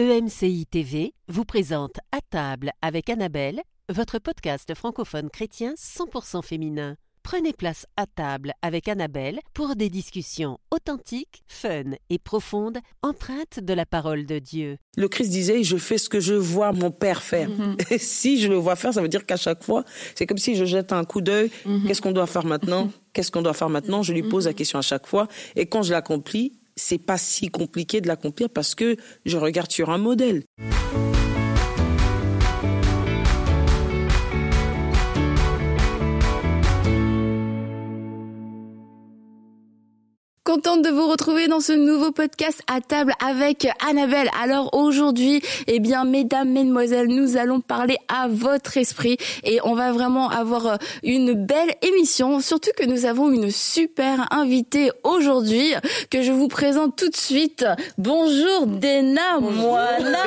EMCI TV vous présente À table avec Annabelle, votre podcast francophone chrétien 100% féminin. Prenez place à table avec Annabelle pour des discussions authentiques, fun et profondes, empreintes de la parole de Dieu. Le Christ disait, je fais ce que je vois mon Père faire. Et si je le vois faire, ça veut dire qu'à chaque fois, c'est comme si je jette un coup d'œil. Qu'est-ce qu'on doit faire maintenant? Qu'est-ce qu'on doit faire maintenant? Je lui pose la question à chaque fois. Et quand je l'accomplis, c'est pas si compliqué de l'accomplir parce que je regarde sur un modèle. Contente de vous retrouver dans ce nouveau podcast à table avec Annabelle. Alors aujourd'hui, eh bien, mesdames, mesdemoiselles, nous allons parler à votre esprit et on va vraiment avoir une belle émission. Surtout que nous avons une super invitée aujourd'hui que je vous présente tout de suite. Bonjour Dena Moana.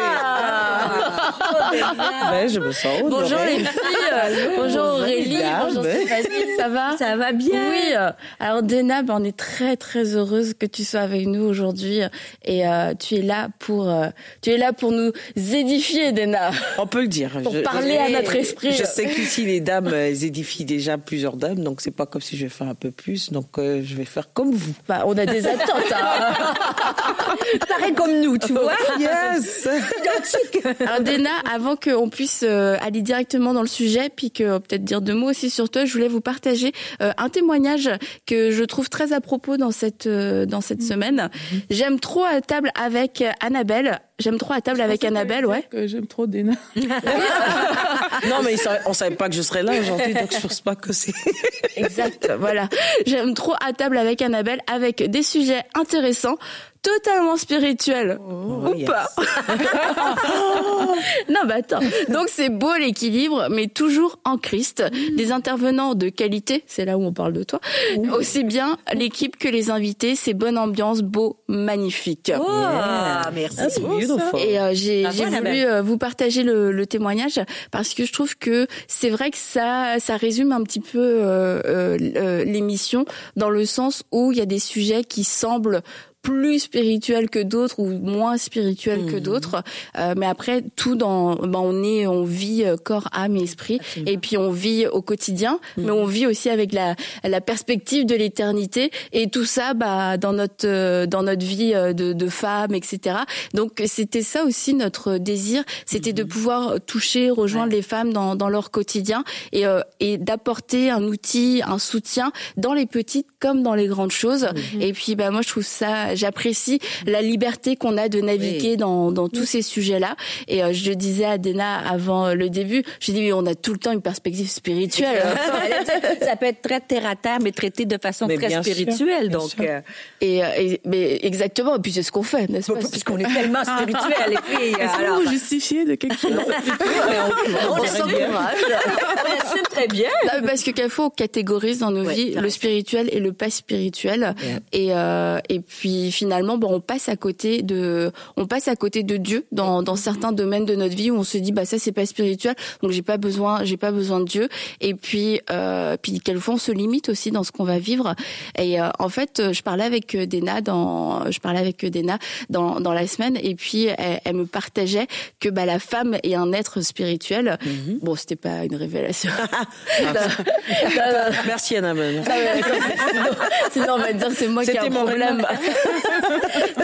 Ben, je me sens honorée. Bonjour les filles. Bonjour Aurélie. Bonjour Stéphanie. Ça va? Ça va bien. Oui. Alors Dena, ben, on est très très heureuse que tu sois avec nous aujourd'hui et euh, tu es là pour euh, tu es là pour nous édifier, Dena. On peut le dire. Pour Je- parler à notre esprit. Je sais qu'ici les dames euh, elles édifient déjà plusieurs dames, donc c'est pas comme si je vais faire un peu plus. Donc euh, je vais faire comme vous. Bah, on a des attentes. hein. Pareil comme nous, tu vois. Yes. Alors Dena, avant qu'on puisse aller directement dans le sujet, puis que peut-être dire deux mots aussi sur toi, je voulais vous partager un témoignage que je trouve très à propos dans cette euh, dans cette semaine. J'aime trop à table avec Annabelle. J'aime trop à table avec Annabelle, ouais. j'aime trop Dena. non mais on savait pas que je serais là aujourd'hui, donc je pense pas que c'est. Exact, voilà. J'aime trop à table avec Annabelle, avec des sujets intéressants, totalement spirituels. Oh, Ou yes. pas Non, bah attends. Donc c'est beau l'équilibre, mais toujours en Christ. Des intervenants de qualité, c'est là où on parle de toi. Aussi bien l'équipe que les invités, c'est bonne ambiance, beau, magnifique. Oh, merci. Ah, c'est beautiful. Et euh, j'ai j'ai voulu Annabelle. euh, vous partager le, le témoignage parce que je trouve que c'est vrai que ça ça résume un petit peu euh, euh, l'émission dans le sens où il y a des sujets qui semblent plus spirituels que d'autres ou moins spirituels que d'autres. Euh, mais après tout dans ben, on est on vit euh, corps âme et esprit et puis on vit au quotidien mais on vit aussi avec la la perspective de l'éternité. Et tout ça bah dans notre euh, dans notre vie euh, de, de femme etc donc c'était ça aussi notre désir. C'était de pouvoir toucher rejoindre les femmes dans dans leur quotidien et euh, et d'apporter un outil un soutien dans les petites comme dans les grandes choses. Et puis bah moi je trouve ça j'apprécie la liberté qu'on a de naviguer dans dans tous ces sujets là et euh, je disais à Dena avant le début j'ai dit mais on a tout le temps une perspective spirituelle ça peut être très terre à terre, mais traité de façon Mais très sûr, spirituelle. donc, euh, Et, euh, et- mais exactement, et puis c'est ce qu'on fait, n'est-ce pas? puisqu'on est tellement spirituel, les filles. Est-ce que alors, vous justifiez de quelque chose? On s'encourage. On assume très bien. Non, parce que quelquefois on catégorise dans nos Ouais, vies le spirituel et le pas spirituel. Et euh, et puis finalement bon on passe à côté de on passe à côté de Dieu dans dans certains domaines de notre vie où on se dit bah ça c'est pas spirituel donc j'ai pas besoin j'ai pas besoin de Dieu. Et puis euh, puis quelquefois on se limite aussi dans ce qu'on va vivre. Et euh, en fait je parlais avec euh, Dena dans je parlais avec euh, Dena dans dans la semaine et puis elle, elle me partageait que bah la femme est un être spirituel. Bon c'était pas une révélation. Non, non, non. Merci d'accord. sinon, sinon, on va dire c'est moi qui ai un mon problème.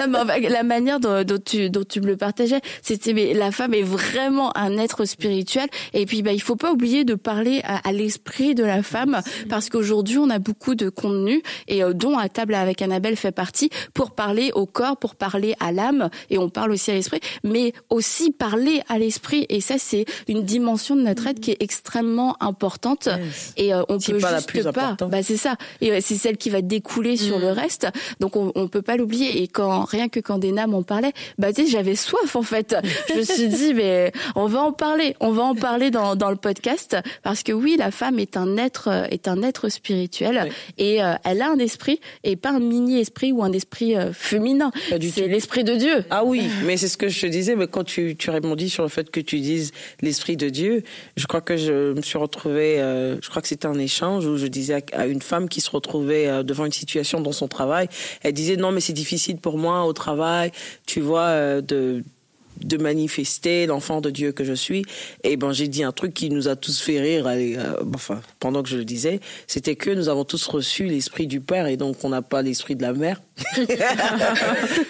non, mais la manière dont, dont tu dont tu me le partageais, c'était mais la femme est vraiment un être spirituel et puis bah il faut pas oublier de parler à, à l'esprit de la femme parce qu'aujourd'hui on a beaucoup de contenu et euh, dont à table avec Annabelle fait partie pour parler au corps, pour parler à l'âme et on parle aussi à l'esprit, mais aussi parler à l'esprit et ça c'est une dimension de notre être qui est extrêmement importante et euh, on peut pas la juste plus pas. importante. Bah c'est ça. Et euh, c'est celle qui va découler sur le reste. Donc on, on peut pas l'oublier. Et quand rien que quand Dena m'en parlait, bah tu sais j'avais soif en fait. Je me suis dit mais on va en parler, on va en parler dans dans le podcast parce que oui la femme est un être euh, est un être spirituel Oui. et euh, elle a un esprit et pas un mini esprit ou un esprit euh, féminin. Pas C'est l'esprit de Dieu. Ah oui, mais c'est ce que je te disais, mais quand tu, tu répondis sur le fait que tu dises l'esprit de Dieu, je crois que je me suis retrouvée, euh, je crois que c'était un échange où je disais à, à une femme qui se retrouvait devant une situation dans son travail, elle disait non mais c'est difficile pour moi au travail, tu vois, euh, de de manifester l'enfant de Dieu que je suis. Et ben j'ai dit un truc qui nous a tous fait rire. euh, enfin, pendant que je le disais, c'était que nous avons tous reçu l'esprit du Père et donc on n'a pas l'esprit de la mère.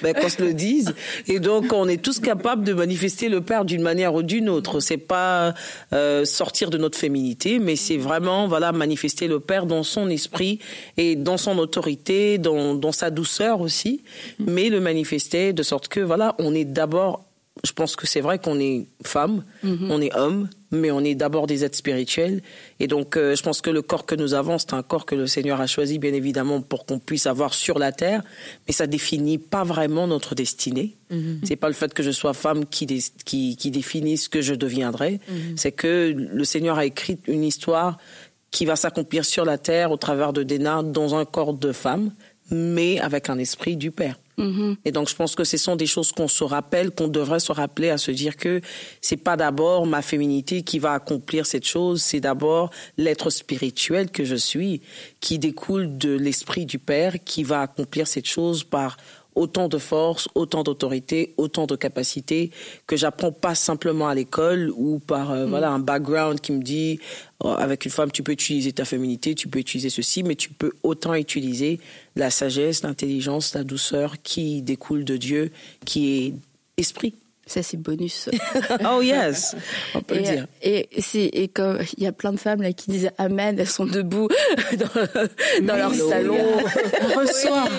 ben, qu'on se le dise. Et donc on est tous capables de manifester le Père d'une manière ou d'une autre. C'est pas euh, sortir de notre féminité, mais c'est vraiment voilà manifester le Père dans son esprit et dans son autorité, dans, dans sa douceur aussi, mais le manifester de sorte que voilà on est d'abord je pense que c'est vrai qu'on est femme, on est homme, mais on est d'abord des êtres spirituels. Et donc, euh, je pense que le corps que nous avons, c'est un corps que le Seigneur a choisi, bien évidemment, pour qu'on puisse avoir sur la terre, mais ça définit pas vraiment notre destinée. C'est pas le fait que je sois femme qui, dé- qui, qui définit ce que je deviendrai. C'est que le Seigneur a écrit une histoire qui va s'accomplir sur la terre au travers de Déna dans un corps de femme, mais avec un esprit du Père. Et donc, je pense que ce sont des choses qu'on se rappelle, qu'on devrait se rappeler à se dire que c'est pas d'abord ma féminité qui va accomplir cette chose, c'est d'abord l'être spirituel que je suis qui découle de l'esprit du Père qui va accomplir cette chose par autant de force, autant d'autorité, autant de capacité que j'apprends pas simplement à l'école ou par euh, voilà un background qui me dit oh, avec une femme tu peux utiliser ta féminité, tu peux utiliser ceci, mais tu peux autant utiliser la sagesse, l'intelligence, la douceur qui découle de Dieu, qui est esprit. Ça, c'est bonus. oh yes, on peut le et, dire. et c'est et comme il y a plein de femmes là qui disent amen, elles sont debout dans, dans leur salon. On reçoit.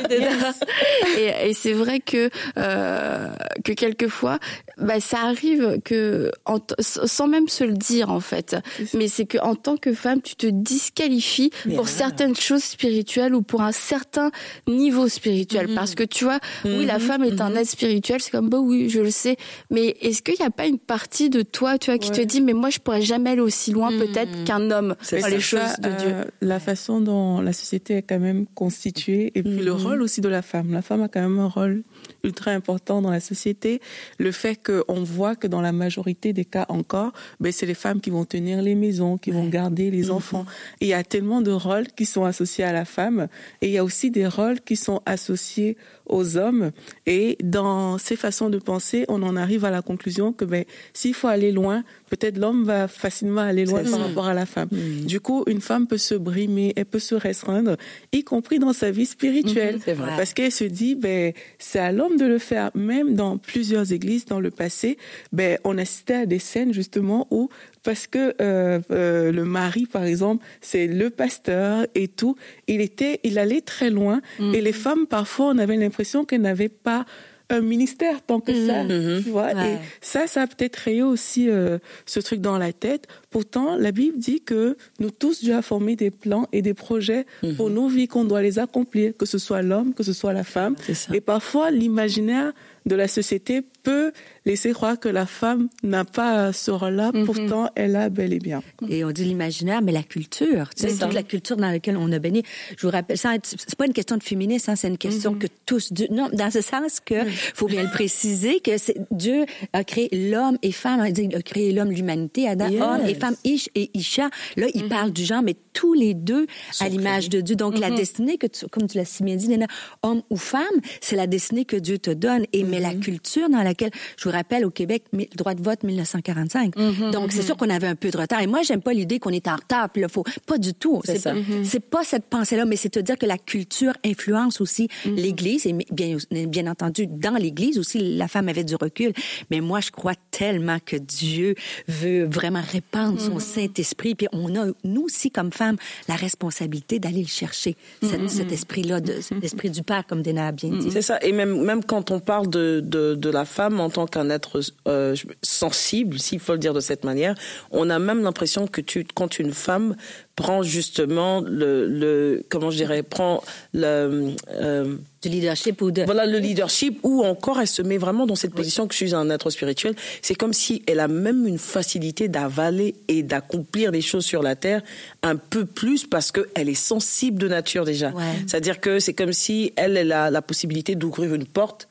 et, et c'est vrai que euh, que quelquefois, bah, ça arrive que en sans même se le dire en fait, mais c'est que en tant que femme, tu te disqualifies pour certaines choses spirituelles ou pour un certain niveau spirituel, parce que tu vois, oui, la femme est un être spirituel, c'est comme bah oui, je le sais, mais est-ce qu'il n'y a pas une partie de toi, tu vois, qui te dit mais moi je pourrais jamais aller aussi loin peut-être qu'un homme C'est dans les choses Ça, de Dieu? euh, la façon dont la société est quand même constituée et puis le rôle aussi de la femme. La femme a quand même un rôle ultra important dans la société. Le fait qu'on voit que dans la majorité des cas encore, ben, c'est les femmes qui vont tenir les maisons, qui vont garder les enfants. Et il y a tellement de rôles qui sont associés à la femme et il y a aussi des rôles qui sont associés aux hommes. Et dans ces façons de penser, on en arrive à la conclusion que ben, s'il faut aller loin, peut-être l'homme va facilement aller loin par rapport à la femme. Du coup, une femme peut se brimer, elle peut se restreindre, y compris dans sa vie spirituelle. vrai. Parce qu'elle se dit, ben, c'est à l'homme de le faire. Même dans plusieurs églises dans le passé, ben, on assistait à des scènes justement où parce que euh, euh, le mari, par exemple, c'est le pasteur et tout, il était, il allait très loin. Et les femmes, parfois, on avait l'impression qu'elles n'avaient pas un ministère tant que ça, tu vois. Ouais. Et ça, ça a peut-être créé aussi euh, ce truc dans la tête. Pourtant, la Bible dit que nous tous, Dieu a formé des plans et des projets pour nos vies, qu'on doit les accomplir, que ce soit l'homme, que ce soit la femme. Et parfois, l'imaginaire de la société peut laisser croire que la femme n'a pas ce rôle-là, pourtant elle a bel et bien. Et on dit l'imaginaire, mais la culture, tu sais, toute la culture dans laquelle on a baigné. Je vous rappelle, ça, c'est pas une question de féminisme, hein, c'est une question que tous, Dieu- non, dans ce sens que, faut bien le préciser, que Dieu a créé l'homme et femme, il dit, il a créé l'homme, l'humanité, Adam, Yes. homme et femme, Ish et Isha. Là, il parle du genre, mais tous les deux à l'image de Dieu. Donc, la destinée que tu, comme tu l'as si bien dit, Léna, homme ou femme, c'est la destinée que Dieu te donne. Et, mais la culture dans laquelle, je vous rappelle, au Québec, le droit de vote 1945. Donc, c'est sûr qu'on avait un peu de retard. Et moi, j'aime pas l'idée qu'on est en retard, puis là, faut, pas du tout. C'est ça. C'est pas cette pensée-là, mais c'est te dire que la culture influence aussi l'Église et bien, bien entendu dans l'Église aussi la femme avait du recul. Mais moi je crois tellement que Dieu veut vraiment répandre son Saint-Esprit, puis on a nous aussi comme femmes la responsabilité d'aller le chercher cet, cet esprit-là, de, cet esprit du Père comme Dena a bien dit. C'est ça. Et même, même quand on parle de, de, de la femme en tant qu'un être euh, sensible, s'il faut le dire de cette manière, on a même l'impression que tu, quand une femme prend justement le, le comment je dirais, prend le, euh, Du leadership ou de voilà le leadership ou encore elle se met vraiment dans cette position que je suis un être spirituel. C'est comme si elle a même une facilité d'avaler et d'accomplir les choses sur la terre un peu plus parce qu'elle est sensible de nature déjà. Ouais. C'est-à-dire que c'est comme si elle, elle a la possibilité d'ouvrir une porte.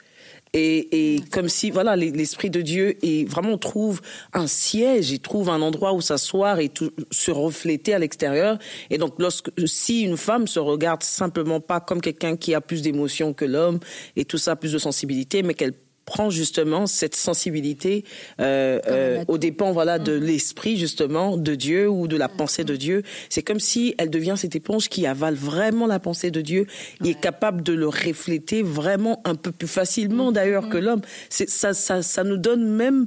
Et, et comme si voilà les- l'esprit de Dieu et vraiment on trouve un siège, il trouve un endroit où s'asseoir et tout, se refléter à l'extérieur. Et donc lorsque si une femme se regarde simplement pas comme quelqu'un qui a plus d'émotions que l'homme et tout ça plus de sensibilité, mais qu'elle prend justement cette sensibilité euh, euh, aux dépens voilà de mm. l'esprit justement de Dieu ou de la pensée de Dieu. C'est comme si elle devient cette éponge qui avale vraiment la pensée de Dieu et est capable de le refléter vraiment un peu plus facilement d'ailleurs mm. que l'homme. Ça, ça, ça nous donne même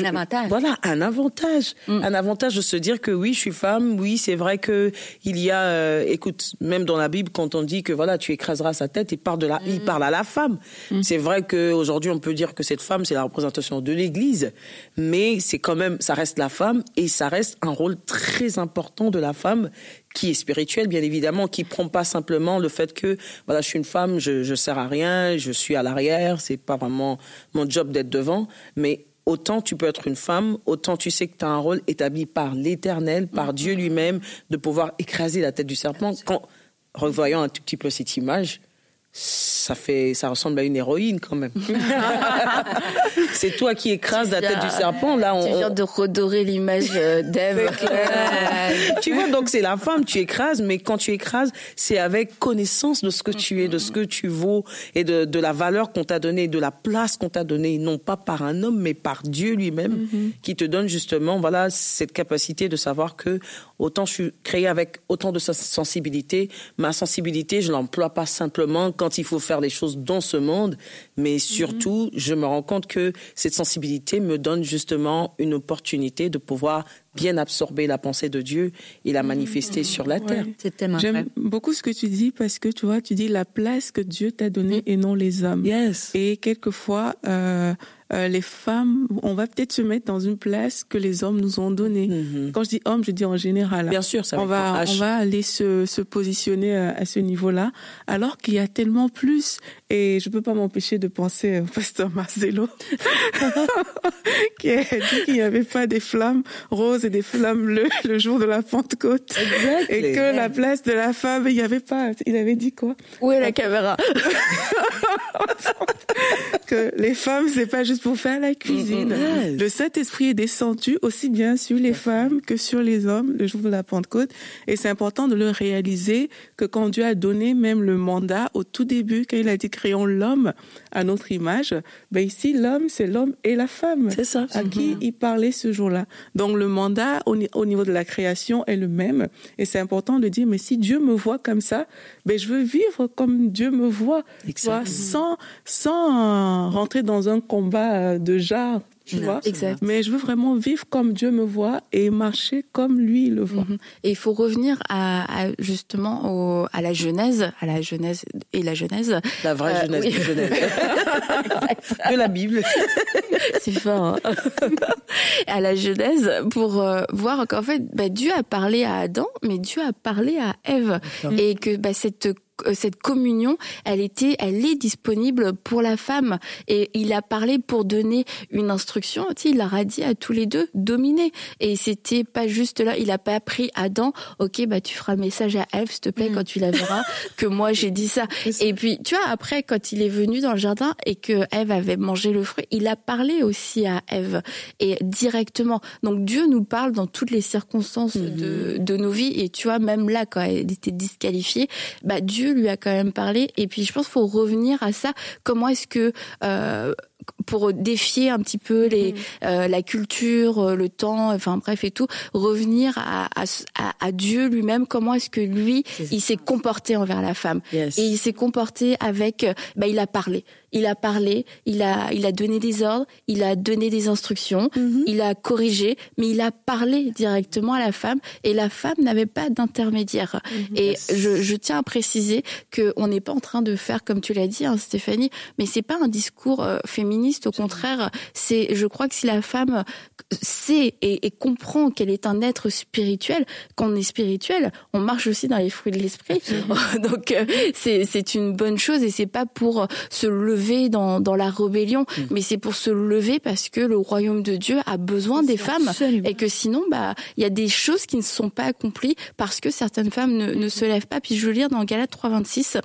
un avantage. Voilà, un avantage. Mm. Un avantage de se dire que oui, je suis femme, oui, c'est vrai que il y a, euh, écoute, même dans la Bible, quand on dit que voilà, tu écraseras sa tête, il parle, de la, il mm. parle à la femme. Mm. C'est vrai qu'aujourd'hui, on peut dire que cette femme, c'est la représentation de l'Église, mais c'est quand même, ça reste la femme et ça reste un rôle très important de la femme qui est spirituel, bien évidemment, qui prend pas simplement le fait que voilà, je suis une femme, je, je sers à rien, je suis à l'arrière, c'est pas vraiment mon job d'être devant, mais autant tu peux être une femme, autant tu sais que tu as un rôle établi par l'Éternel, par mm-hmm. Dieu lui-même, de pouvoir écraser la tête du serpent. Quand, revoyant un tout petit peu cette image, ça fait, ça ressemble à une héroïne quand même. c'est toi qui écrases la tête du serpent. Là, on, tu viens de redorer l'image euh, d'Ève. tu vois, donc c'est la femme, tu écrases, mais quand tu écrases, c'est avec connaissance de ce que tu es, de ce que tu vaux et de, de la valeur qu'on t'a donnée, de la place qu'on t'a donnée, non pas par un homme, mais par Dieu lui-même, mm-hmm. qui te donne justement, voilà, cette capacité de savoir que autant je suis créée avec autant de sensibilité, ma sensibilité, je l'emploie pas simplement quand il faut faire les choses dans ce monde, mais surtout, je me rends compte que cette sensibilité me donne justement une opportunité de pouvoir bien absorber la pensée de Dieu et la manifester sur la terre. C'est tellement J'aime beaucoup ce que tu dis parce que tu vois, tu dis la place que Dieu t'a donnée mm. et non les hommes. Yes. Et quelquefois, euh, euh, les femmes, on va peut-être se mettre dans une place que les hommes nous ont donnée. Mm-hmm. Quand je dis hommes, je dis en général. Bien sûr, ça on va, on va aller se, se positionner euh, à ce niveau-là, alors qu'il y a tellement plus. Et je peux pas m'empêcher de penser au pasteur Marcelo, qui a dit qu'il n'y avait pas des flammes roses et des flammes bleues le jour de la Pentecôte. Et que la place de la femme, il n'y avait pas. Il avait dit quoi? Où est la caméra? Que les femmes, c'est pas juste pour faire la cuisine. Mm, mm. Le Saint-Esprit est descendu aussi bien sur les femmes que sur les hommes le jour de la Pentecôte. Et c'est important de le réaliser que quand Dieu a donné même le mandat au tout début, quand il a dit créons l'homme à notre image, ben ici, l'homme, c'est l'homme et la femme. C'est ça. À qui mm-hmm. il parlait ce jour-là. Donc le mandat au, niveau de la création est le même. Et c'est important de dire, mais si Dieu me voit comme ça, ben je veux vivre comme Dieu me voit. Sans, sans rentrer dans un combat de genre, tu vois? Mais je veux vraiment vivre comme Dieu me voit et marcher comme lui le voit. Mhm. Et il faut revenir à, justement au, à la Genèse, à la Genèse et la Genèse. La vraie euh, Genèse, Genèse. de la Bible. C'est fort. Hein. à la Genèse pour euh, voir qu'en fait, bah, Dieu a parlé à Adam, mais Dieu a parlé à Ève et que bah, cette cette communion, elle était, elle est disponible pour la femme. Et il a parlé pour donner une instruction. Tu sais, il leur a dit à tous les deux dominer. Et c'était pas juste là. Il a pas appris Adam. Ok, bah tu feras le message à Ève, s'il te plaît, mm. quand tu la verras, que moi j'ai dit ça. Et puis, tu vois, après, quand il est venu dans le jardin et que Ève avait mangé le fruit, il a parlé aussi à Ève et directement. Donc Dieu nous parle dans toutes les circonstances de, mm-hmm. de nos vies. Et tu vois, même là, quand elle était disqualifiée, bah Dieu lui a quand même parlé. Et puis je pense qu'il faut revenir à ça. Comment est-ce que euh, pour défier un petit peu les, mm. euh, la culture, euh, le temps, enfin bref et tout, revenir à, à, à Dieu lui-même. Comment est-ce que lui, il s'est comporté envers la femme? Et il s'est comporté avec, bah, il a parlé, il a parlé, il a, il a donné des ordres, il a donné des instructions, mm-hmm. il a corrigé, mais il a parlé directement à la femme et la femme n'avait pas d'intermédiaire. Mm-hmm. Et je, je, tiens à préciser que on n'est pas en train de faire comme tu l'as dit, hein, Stéphanie, mais c'est pas un discours euh, au contraire, c'est, je crois que si la femme sait et, comprend qu'elle est un être spirituel, qu'on est spirituel, on marche aussi dans les fruits de l'esprit. Donc euh, c'est une bonne chose et c'est pas pour se lever dans dans la rébellion, mm. mais c'est pour se lever parce que le royaume de Dieu a besoin des femmes et que sinon bah il y a des choses qui ne sont pas accomplies parce que certaines femmes ne, ne se lèvent pas. Puis je veux lire dans Galates 3:26 Euh,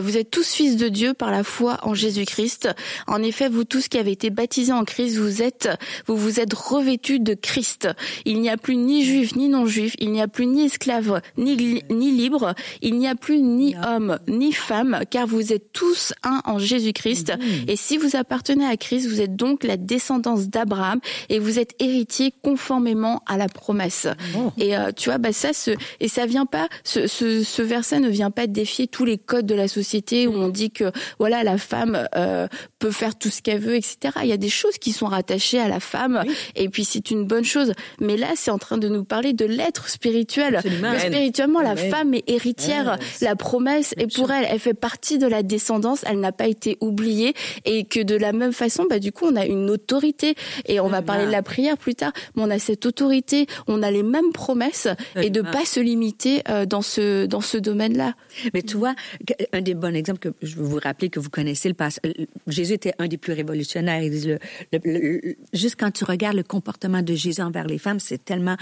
vous êtes tous fils de Dieu par la foi en Jésus-Christ. En effet, vous tous qui avez été baptisés en Christ, vous êtes, vous vous êtes revêtus de Christ. Il n'y a plus ni juif ni non-juif, il n'y a plus ni esclave ni, ni libre, il n'y a plus ni homme ni femme, car vous êtes tous un en Jésus-Christ. Et si vous appartenez à Christ, vous êtes donc la descendance d'Abraham et vous êtes héritier conformément à la promesse. Oh. Et euh, tu vois, bah ça, ce, et ça vient pas, ce, ce, ce verset ne vient pas défier tous les codes de la société où on dit que voilà la femme euh, peut faire tout ce qu'elle veut, etc. Il y a des choses qui sont rattachées à la femme et puis c'est une bonne chose. Mais là, c'est en train de nous parler de l'être spirituel. spirituellement, la femme est héritière. la promesse est pour elle. Elle fait partie de la descendance. Elle n'a pas été oubliée et que de la même façon, bah du coup, on a une autorité et on va parler de la prière plus tard. Mais on a cette autorité, on a les mêmes promesses et de pas se limiter euh, dans ce dans ce domaine-là. Mais tu vois, un des bons exemples que je veux vous rappeler que vous connaissez, le passage, Jésus était un des plus révolutionnaires. juste quand tu regardes le comportement de Jésus envers les femmes, c'est tellement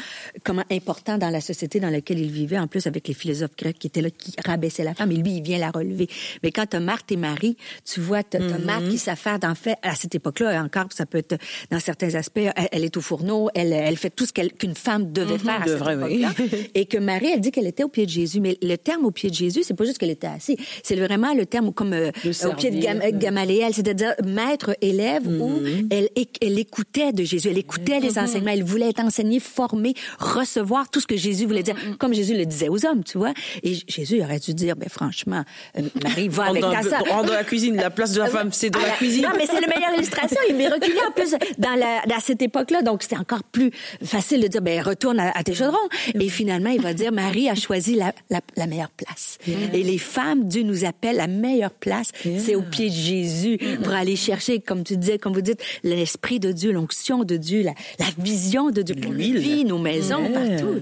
comment important dans la société dans laquelle il vivait, en plus avec les philosophes grecs qui étaient là, qui rabaissaient la femme, et lui, il vient la relever. Mais quand tu as Marthe et Marie, tu vois, tu as, mm-hmm. Marthe qui s'affaire d'en fait, à cette époque-là, encore, ça peut être dans certains aspects, elle, est au fourneau, elle, elle fait tout ce qu'une femme devait mm-hmm. faire à cette époque-là. Et que Marie, elle dit qu'elle était au pied de Jésus. Mais le terme au pied de Jésus, c'est pas juste qu'elle était assise, c'est vraiment le terme comme euh, au pied de Gamaliel, c'est-à-dire maître élève où mhm. elle, elle écoutait de Jésus, elle écoutait les mhm. enseignements, elle voulait être enseignée, formée, recevoir tout ce que Jésus voulait dire, mhm. comme Jésus le disait aux hommes, tu vois. Et Jésus aurait dû dire, ben franchement, euh, Marie, va avec ta sœur. Dans la cuisine, la place de la femme, c'est dans la, cuisine. Non, mais c'est la meilleure illustration. Il est reculé en plus dans, la, dans cette époque-là, donc c'était encore plus facile de dire, ben retourne à, tes chaudrons. Et finalement, il va dire, Marie a choisi la, la, meilleure place. Et les femmes, Dieu nous appelle la meilleure place, c'est au pied de Jésus pour aller chercher, comme tu disais, comme vous dites, l'esprit de Dieu, l'onction de Dieu, la, vision de Dieu. Nos vies, nos maisons, partout.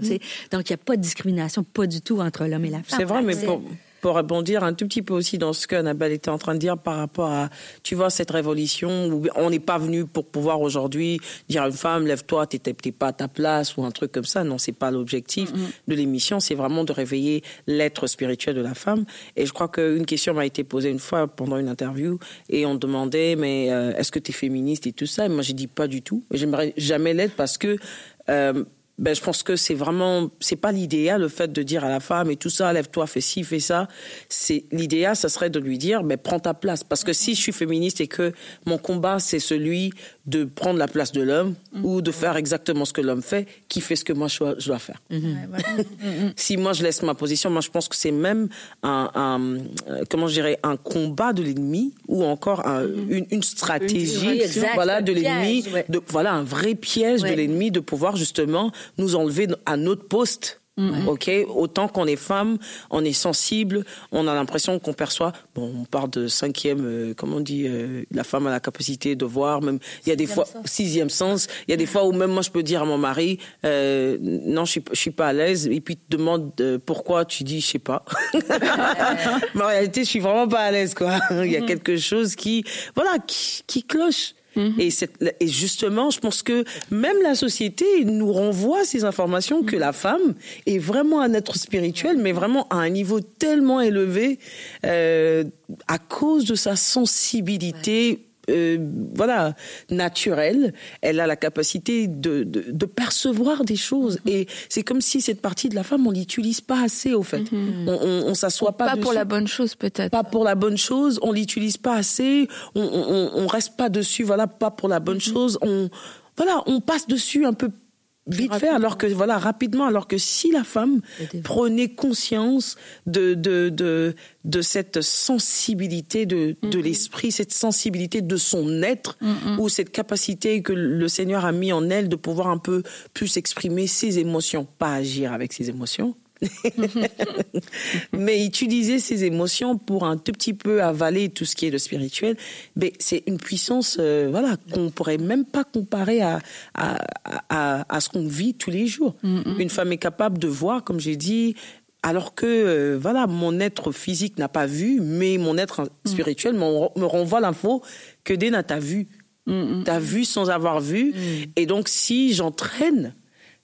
Donc, il n'y a pas de discrimination, pas du tout entre l'homme et la femme. C'est vrai, mais pour, pour rebondir un tout petit peu aussi dans ce qu'Annabelle était en train de dire par rapport à, tu vois, cette révolution où on n'est pas venu pour pouvoir aujourd'hui dire à une femme, lève-toi, t'es pas à ta place ou un truc comme ça. Non, c'est pas l'objectif de l'émission. C'est vraiment de réveiller l'être spirituel de la femme. Et je crois qu'une question m'a été posée une fois pendant une interview et on demandait, mais euh, est-ce que tu es féministe et tout ça? Et moi, j'ai dit pas du tout. J'aimerais jamais l'être parce que, euh, ben je pense que c'est vraiment c'est pas l'idéal le fait de dire à la femme et tout ça lève-toi fais ci fais ça. C'est l'idéal ça serait de lui dire mais ben, prends ta place. Parce que si je suis féministe et que mon combat c'est celui de prendre la place de l'homme mm. ou de faire exactement ce que l'homme fait qui fait ce que moi je dois, faire mm-hmm. Mm-hmm. si moi je laisse ma position moi je pense que c'est même un, un euh, comment je dirais un combat de l'ennemi ou encore un, mm-hmm. une, stratégie voilà de l'ennemi voilà un vrai piège de l'ennemi de pouvoir justement nous enlever à notre poste. Mm-hmm. Ok, autant qu'on est femme, on est sensible, on a l'impression qu'on perçoit. Bon, on parle de cinquième, euh, comment on dit, euh, la femme a la capacité de voir. Même il y a des fois sixième sens. Il y a des fois où même moi je peux dire à mon mari, euh, non, je suis, je suis pas à l'aise. Et puis tu te demandes pourquoi, tu dis, je sais pas. Mais en réalité, je suis vraiment pas à l'aise, quoi. il y a mm-hmm. quelque chose qui, voilà, qui, qui cloche. Mhm. Et, et, justement, je pense que même la société nous renvoie ces informations que la femme est vraiment un être spirituel, mais vraiment à un niveau tellement élevé euh, à cause de sa sensibilité euh, voilà, naturelle. Elle a la capacité de, de, percevoir des choses. Mm-hmm. Et c'est comme si cette partie de la femme, on l'utilise pas assez, au fait. Mm-hmm. On, on, s'assoit pas. Pas pour la bonne chose, peut-être. Pas pour la bonne chose. On l'utilise pas assez. On, on, on, reste pas dessus. Voilà, pas pour la bonne mm-hmm. chose. On, voilà, on passe dessus un peu vite fait, alors que voilà rapidement, alors que si la femme prenait conscience de de de, de cette sensibilité de de l'esprit, cette sensibilité de son être, ou cette capacité que le Seigneur a mis en elle de pouvoir un peu plus exprimer ses émotions, pas agir avec ses émotions, mais utiliser ses émotions pour un tout petit peu avaler tout ce qui est le spirituel, mais c'est une puissance, euh, voilà, qu'on pourrait même pas comparer à à, à, à ce qu'on vit tous les jours. Mm-hmm. Une femme est capable de voir, comme j'ai dit, alors que euh, voilà, mon être physique n'a pas vu, mais mon être mm. spirituel me renvoie l'info que Dena t'a vu, t'as vu sans avoir vu, mm. et donc si j'entraîne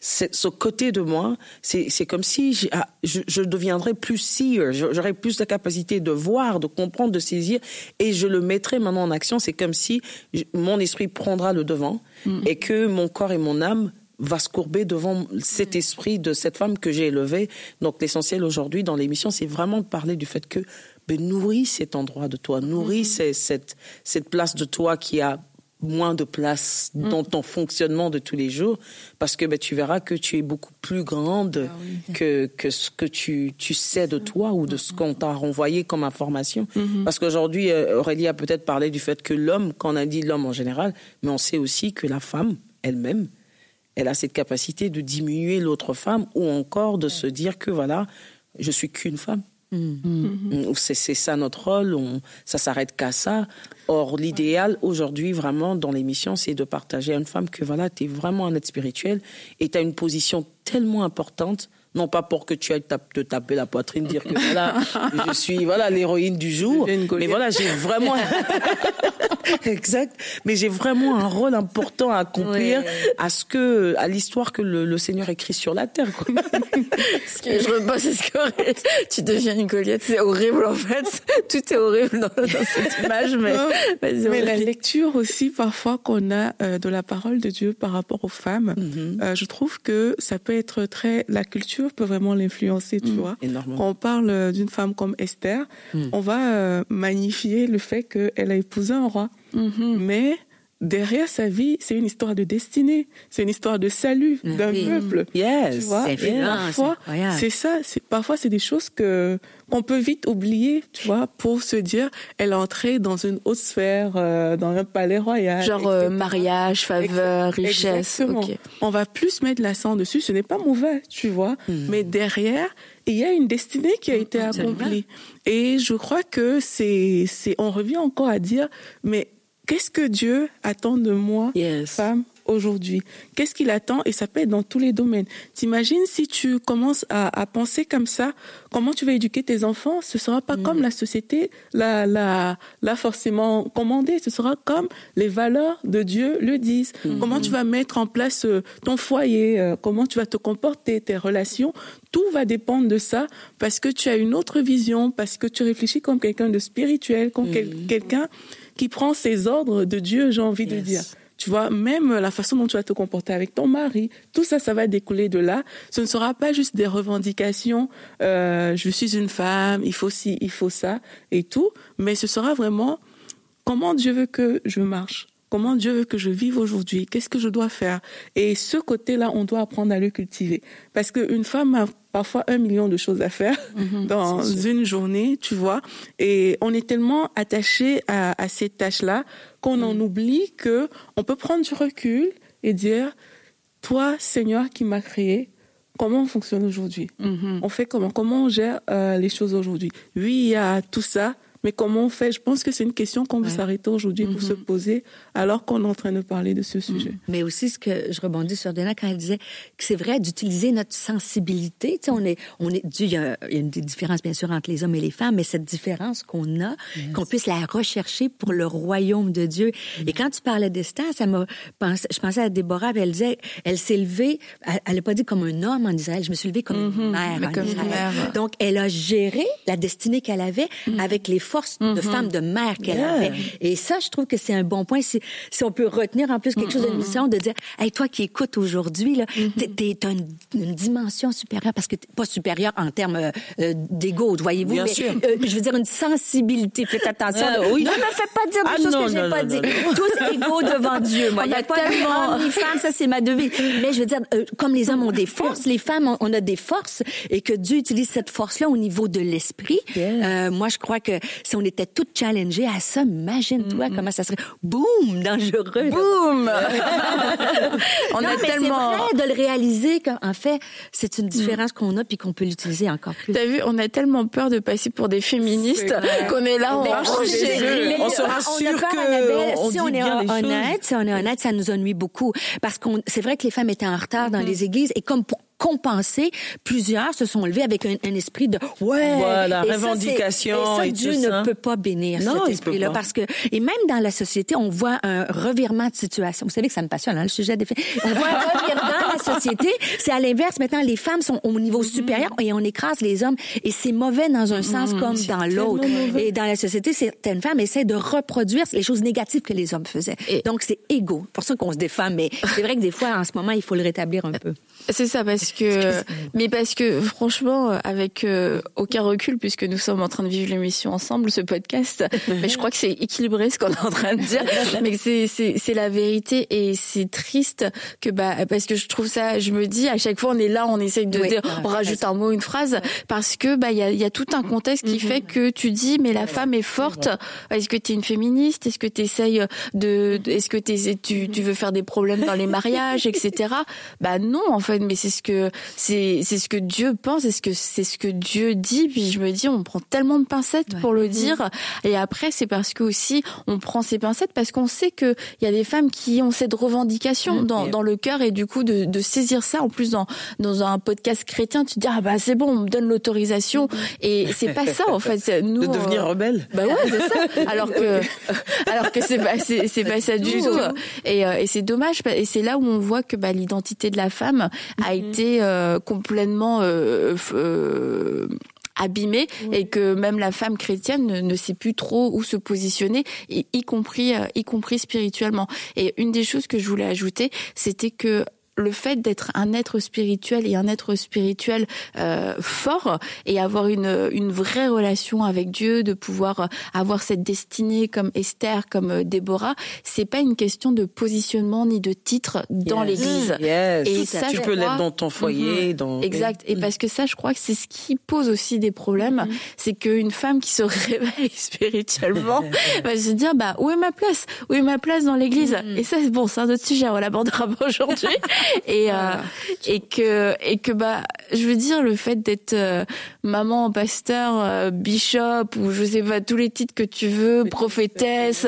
ce côté de moi, c'est comme si ah, je, je, deviendrais plus seer, j'aurais plus de capacité de voir, de comprendre, de saisir, et je le mettrais maintenant en action. C'est comme si mon esprit prendra le devant mm. et que mon corps et mon âme va se courber devant cet esprit de cette femme que j'ai élevée. Donc l'essentiel aujourd'hui dans l'émission, c'est vraiment de parler du fait que ben, nourris cet endroit de toi, nourris mm-hmm. cette, cette place de toi qui a moins de place mm. dans ton fonctionnement de tous les jours parce que ben, tu verras que tu es beaucoup plus grande ah que, que ce que tu, tu sais de toi ou de ce mm-hmm. qu'on t'a renvoyé comme information. Mm-hmm. Parce qu'aujourd'hui, euh, Aurélie a peut-être parlé du fait que l'homme, quand on a dit l'homme en général, mais on sait aussi que la femme elle-même, elle a cette capacité de diminuer l'autre femme ou encore de se dire que voilà, je suis qu'une femme. Mm. Mm. C'est ça notre rôle, on, ça s'arrête qu'à ça. Or, l'idéal aujourd'hui, vraiment, dans l'émission, c'est de partager à une femme que voilà, tu es vraiment un être spirituel et tu as une position tellement importante non pas pour que tu ailles te taper la poitrine, dire que voilà, je suis voilà l'héroïne du jour, mais voilà, j'ai vraiment exact, mais j'ai vraiment un rôle important à accomplir à ce que à l'histoire que le, Seigneur écrit sur la terre. Quoi. ce que je repasse, c'est ce que tu deviens une Goliath, c'est horrible en fait, tout est horrible dans, cette image, mais, mais la lecture aussi parfois qu'on a euh, de la parole de Dieu par rapport aux femmes, mm-hmm. euh, je trouve que ça peut être très la culture peut vraiment l'influencer, tu mm. vois. Quand on parle euh, d'une femme comme Esther, mm. on va euh, magnifier le fait qu'elle a épousé un roi. Mm-hmm. Mais derrière sa vie, c'est une histoire de destinée, c'est une histoire de salut d'un peuple. Yes. Tu vois, parfois, c'est ça. Parfois, c'est des choses que on peut vite oublier, tu vois, pour se dire, elle est entrée dans une haute sphère, euh, dans un palais royal. Genre euh, mariage, faveur, richesse. Okay. On va plus mettre l'accent dessus. Ce n'est pas mauvais, tu vois, hmm. mais derrière, il y a une destinée qui a été accomplie. Et je crois que c'est, c'est, on revient encore à dire, mais qu'est-ce que Dieu attend de moi, femme, aujourd'hui? Qu'est-ce qu'il attend? Et ça peut être dans tous les domaines. T'imagines si tu commences à, penser comme ça, comment tu vas éduquer tes enfants? Ce sera pas comme mm. la société l'a, la, la forcément commandé. Ce sera comme les valeurs de Dieu le disent. Mm. Comment tu vas mettre en place euh, ton foyer euh, Comment tu vas te comporter, tes relations? Tout va dépendre de ça parce que tu as une autre vision, parce que tu réfléchis comme quelqu'un de spirituel, comme mm. quelqu'un qui prend ses ordres de Dieu, j'ai envie de dire. Tu vois, même la façon dont tu vas te comporter avec ton mari, tout ça, ça va découler de là. Ce ne sera pas juste des revendications, euh, je suis une femme, il faut ci, il faut ça et tout, mais ce sera vraiment comment Dieu veut que je marche, comment Dieu veut que je vive aujourd'hui, qu'est-ce que je dois faire? Et ce côté-là, on doit apprendre à le cultiver. Parce qu'une femme a parfois un million de choses à faire mhm, dans une journée, tu vois. Et on est tellement attaché à, ces tâches-là qu'on en mhm. oublie que on peut prendre du recul et dire, toi, Seigneur qui m'as créé, comment on fonctionne aujourd'hui? Mhm. On fait comment? Comment on gère euh, les choses aujourd'hui? Oui, il y a tout ça, mais comment on fait? Je pense que c'est une question qu'on veut s'arrêter aujourd'hui pour se mm-hmm. poser alors qu'on est en train de parler de ce sujet. Mm. Mais aussi, ce que je rebondis sur Dana quand elle disait que c'est vrai d'utiliser notre sensibilité. Tu sais, on est, on est, il y, a, une différence bien sûr entre les hommes et les femmes, mais cette différence qu'on a, qu'on puisse la rechercher pour le royaume de Dieu. Et quand tu parlais d'Esther, ça m'a pensé, je pensais à Déborah, elle disait, elle s'est levée, elle n'a pas dit comme un homme en Israël, je me suis levée comme une mm-hmm. mère. comme Une mère. Donc, elle a géré la destinée qu'elle avait mm. avec les force de mhm. femme, de mère qu'elle avait. Et ça, je trouve que c'est un bon point. Si, si on peut retenir en plus quelque chose de mhm. mission, de dire, hey, toi qui écoutes aujourd'hui, là, mhm. t'es, une, une, dimension supérieure parce que pas supérieure en termes euh, euh d'ego, voyez-vous, mais euh, je veux dire une sensibilité. Faites attention. Ah, oui. Ne me faites pas dire des ah, choses que j'ai pas dit. Tous égaux devant Dieu. Moi, il y a pas tellement... ni femme, ça c'est ma devise. Mais je veux dire, euh, comme les hommes ont des forces, les femmes on, a des forces et que Dieu utilise cette force-là au niveau de l'esprit. moi, je crois que si on était toutes challengées à ça, imagine-toi comment ça serait boum dangereux. Boum. on a tellement c'est vrai de le réaliser qu'en fait, c'est une différence mm. qu'on a puis qu'on peut l'utiliser encore plus. T'as vu, on a tellement peur de passer pour des féministes qu'on est là, on, on, on se rassure que si on est honnête, si on est honnête, ça nous ennuie beaucoup parce qu'on c'est vrai que les femmes étaient en retard dans mm. les églises et comme pour compenser, plusieurs se sont levés avec un, esprit de ouais, voilà, revendication et, ça, Dieu ne peut pas bénir cet esprit-là parce que et même dans la société, on voit un revirement de situation. Vous savez que ça me passionne hein, le sujet des On voit un revirement dans la société. C'est à l'inverse. Maintenant, les femmes sont au niveau mm-hmm. supérieur et on écrase les hommes et c'est mauvais dans un sens mm-hmm. comme dans l'autre. Et dans la société, certaines femmes essaient de reproduire les choses négatives que les hommes faisaient. Donc c'est égaux. Pour ça qu'on se défend, mais c'est vrai que des fois, en ce moment, il faut le rétablir un peu. C'est ça, parce que, mais parce que franchement, avec euh, aucun recul, puisque nous sommes en train de vivre l'émission ensemble, ce podcast, mais je crois que c'est équilibré ce qu'on est en train de dire, mais c'est la vérité et c'est triste que bah parce que je trouve ça, je me dis à chaque fois on est là, on essaye de dire, on rajoute un mot, une phrase, parce que bah il y a il y a tout un contexte qui mm-hmm. fait que tu dis mais la femme est forte. Est-ce que tu es une féministe? Est-ce que tu essayes de, est-ce que es, tu tu veux faire des problèmes dans les mariages, etc. Bah non en fait mais c'est ce que c'est c'est ce que Dieu pense, c'est ce que c'est ce que Dieu dit. Puis je me dis, on prend tellement de pincettes pour le dire. Et après, c'est parce que aussi on prend ces pincettes parce qu'on sait que il y a des femmes qui ont cette revendication mm. dans, dans le cœur et du coup de, de saisir ça. En plus dans dans un podcast chrétien, tu te dis ah bah c'est bon, on me donne l'autorisation. Et c'est pas ça en fait. Nous, de devenir euh, rebelle. Bah ouais, c'est ça. Alors que alors que c'est pas c'est pas ça du tout. Et, euh, et c'est dommage. Et c'est là où on voit que bah, l'identité de la femme a mhm. été euh, complètement euh, euh, abîmée et que même la femme chrétienne ne, ne, sait plus trop où se positionner, y, y compris y compris spirituellement. Et une des choses que je voulais ajouter, c'était que le fait d'être un être spirituel et un être spirituel euh, fort et avoir une, une vraie relation avec Dieu, de pouvoir avoir cette destinée comme Esther, comme euh, Déborah, c'est pas une question de positionnement ni de titre dans l'Église. Et ça, tu peux l'être dans ton foyer, mhm. dans exact. Et parce que ça, je crois que c'est ce qui pose aussi des problèmes, mhm. c'est qu'une femme qui se réveille spirituellement va se dire bah où est ma place, où est ma place dans l'Église? Mhm. Et ça, bon, c'est un autre sujet, on l'abordera pas aujourd'hui. et euh, et que et que bah je veux dire le fait d'être euh, maman, pasteur, euh, bishop ou je sais pas tous les titres que tu veux, prophétesse,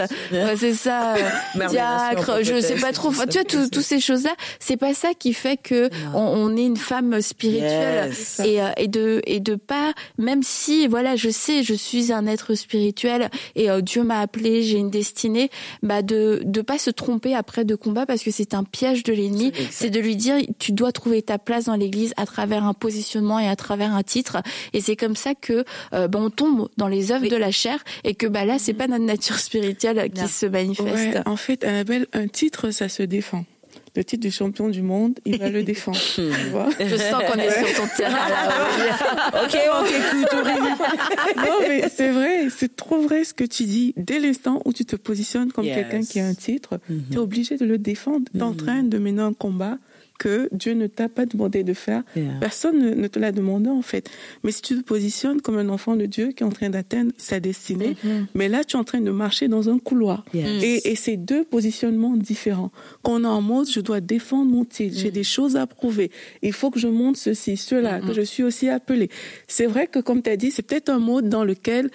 c'est ça, diacre, je sais pas trop. tu vois tous ces choses là, c'est pas ça qui fait que on, on, est une femme spirituelle. Et et de et de pas même si voilà je sais je suis un être spirituel et Dieu m'a appelé j'ai une destinée bah de de pas se tromper après de combat parce que c'est un piège de l'ennemi. C'est de lui dire tu dois trouver ta place dans l'Église à travers un positionnement et à travers un titre. Et c'est comme ça que euh, ben, on tombe dans les œuvres de la chair et que bah là c'est pas notre nature spirituelle qui se manifeste. en fait, Annabelle, un titre ça se défend le titre du champion du monde, il va le défendre. tu vois Je sens qu'on est sur ton terrain là. ok, on t'écoute, Non, mais c'est vrai, c'est trop vrai ce que tu dis. Dès l'instant où tu te positionnes comme quelqu'un qui a un titre, mm-hmm. tu es obligé de le défendre. Tu es en mm-hmm. train de mener un combat que Dieu ne t'a pas demandé de faire. Personne ne, te l'a demandé en fait. Mais si tu te positionnes comme un enfant de Dieu qui est en train d'atteindre sa destinée, mm-hmm. mais là tu es en train de marcher dans un couloir. Et, et c'est deux positionnements différents. Quand on est en mode je dois défendre mon titre, j'ai mm. des choses à prouver, il faut que je montre ceci, cela, que mm-hmm. je suis aussi appelé. C'est vrai que comme tu as dit, c'est peut-être un mode dans lequel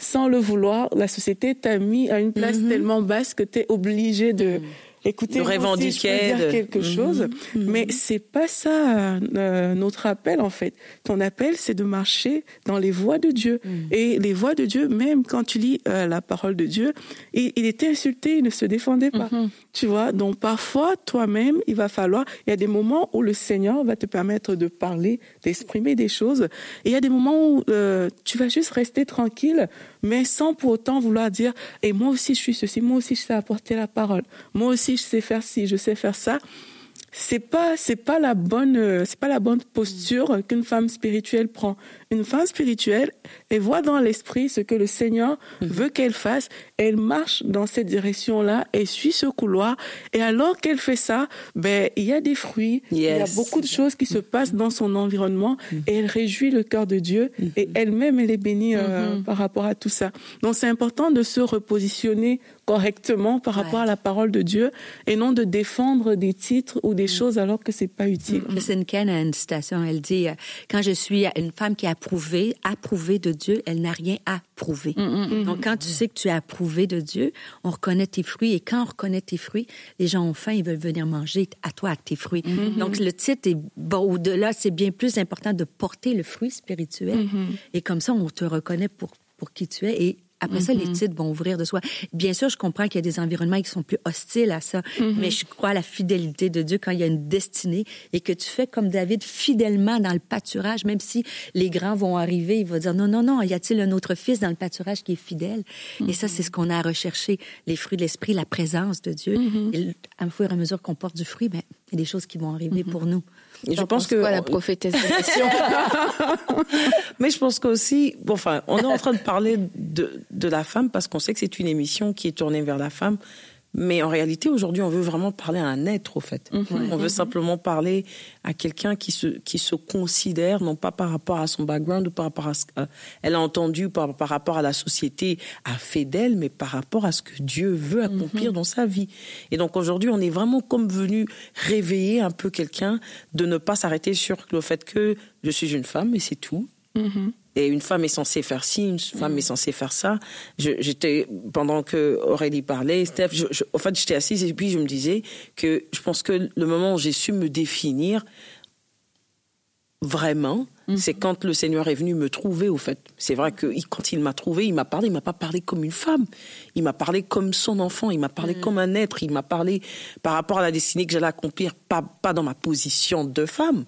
sans le vouloir, la société t'a mis à une place mm-hmm. tellement basse que tu es obligé de... Écoutez, revendiquer dire quelque mhm. chose, mhm. mais c'est pas ça euh, notre appel en fait. Ton appel, c'est de marcher dans les voies de Dieu. Mhm. Et les voies de Dieu, même quand tu lis euh, la parole de Dieu, il, il, était insulté, il ne se défendait pas. Tu vois, donc parfois, toi-même, il va falloir, il y a des moments où le Seigneur va te permettre de parler, d'exprimer des choses. Il y a des moments où euh, tu vas juste rester tranquille, mais sans pour autant vouloir dire, et moi aussi je suis ceci, moi aussi je sais apporter la parole, moi aussi je sais faire ci, je sais faire ça c'est pas c'est pas la bonne c'est pas la bonne posture qu'une femme spirituelle prend une femme spirituelle, elle voit dans l'esprit ce que le Seigneur mhm. veut qu'elle fasse. Elle marche dans cette direction-là, elle suit ce couloir. Et alors qu'elle fait ça, ben, il y a des fruits, il y a beaucoup de choses qui se passent dans son environnement mhm. et elle réjouit le cœur de Dieu mhm. et elle-même, elle est bénie euh, par rapport à tout ça. Donc c'est important de se repositionner correctement par rapport à la parole de Dieu et non de défendre des titres ou des choses alors que c'est pas utile. A une citation, elle dit, euh, quand je suis une femme qui a approuvée, approuvée de Dieu, elle n'a rien à prouver. Mm, Donc, quand tu sais que tu es approuvé de Dieu, on reconnaît tes fruits. Et quand on reconnaît tes fruits, les gens ont faim, ils veulent venir manger à toi, à tes fruits. Donc, le titre est, bon, au-delà, c'est bien plus important de porter le fruit spirituel. Et comme ça, on te reconnaît pour, pour qui tu es. Et après ça, les titres vont ouvrir de soi. Bien sûr, je comprends qu'il y a des environnements qui sont plus hostiles à ça, mais je crois à la fidélité de Dieu quand il y a une destinée et que tu fais comme David fidèlement dans le pâturage, même si les grands vont arriver, il va dire non, non, non, y a-t-il un autre fils dans le pâturage qui est fidèle? Et ça, c'est ce qu'on a à rechercher, les fruits de l'esprit, la présence de Dieu. Et à et à mesure qu'on porte du fruit, ben, il y a des choses qui vont arriver pour nous. Et je pense que quoi, la prophétesse Mais je pense qu'aussi, bon, enfin, on est en train de parler de, de la femme parce qu'on sait que c'est une émission qui est tournée vers la femme. Mais en réalité, aujourd'hui, on veut vraiment parler à un être, au fait. On veut simplement parler à quelqu'un qui se, qui se considère, non pas par rapport à son background ou par rapport à ce qu'elle a entendu, par, par rapport à la société, a fait d'elle, mais par rapport à ce que Dieu veut accomplir dans sa vie. Et donc aujourd'hui, on est vraiment comme venu réveiller un peu quelqu'un de ne pas s'arrêter sur le fait que je suis une femme et c'est tout. Et une femme est censée faire ci, une femme est censée faire ça. J'étais pendant que Aurélie parlait, Steph, je, je- en fait, j'étais assise et puis je me disais que je pense que le moment où j'ai su me définir vraiment, c'est quand le Seigneur est venu me trouver. Au fait, c'est vrai que quand il m'a trouvé, il m'a parlé, il m'a pas parlé comme une femme, il m'a parlé comme son enfant, il m'a parlé comme un être, il m'a parlé par rapport à la destinée que j'allais accomplir, pas pas dans ma position de femme,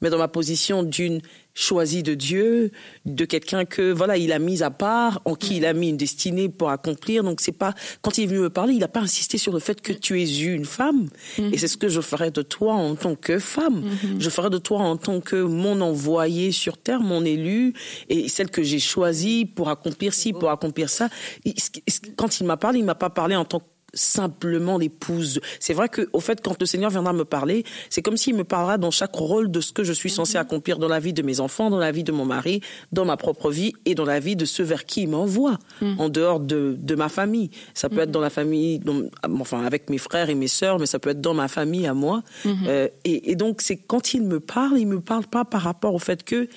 mais dans ma position d'une choisie de Dieu, de quelqu'un que voilà il a mis à part, en qui il a mis une destinée pour accomplir. Donc c'est pas quand il est venu me parler, il n'a pas insisté sur le fait que tu es une femme. Et c'est ce que je ferai de toi en tant que femme. Je ferai de toi en tant que mon envoyé sur terre, mon élu et celle que j'ai choisie pour accomplir ci, pour accomplir ça. Quand il m'a parlé, il m'a pas parlé en tant que simplement l'épouse. C'est vrai que, au fait, quand le Seigneur viendra me parler, c'est comme s'il me parlera dans chaque rôle de ce que je suis censé accomplir dans la vie de mes enfants, dans la vie de mon mari, dans ma propre vie et dans la vie de ceux vers qui il m'envoie, en dehors de, de ma famille. Ça peut être dans la famille, dans- enfin, avec mes frères et mes sœurs, mais ça peut être dans ma famille à moi. Euh, et, et donc, c'est quand il me parle, il me parle pas par rapport au fait que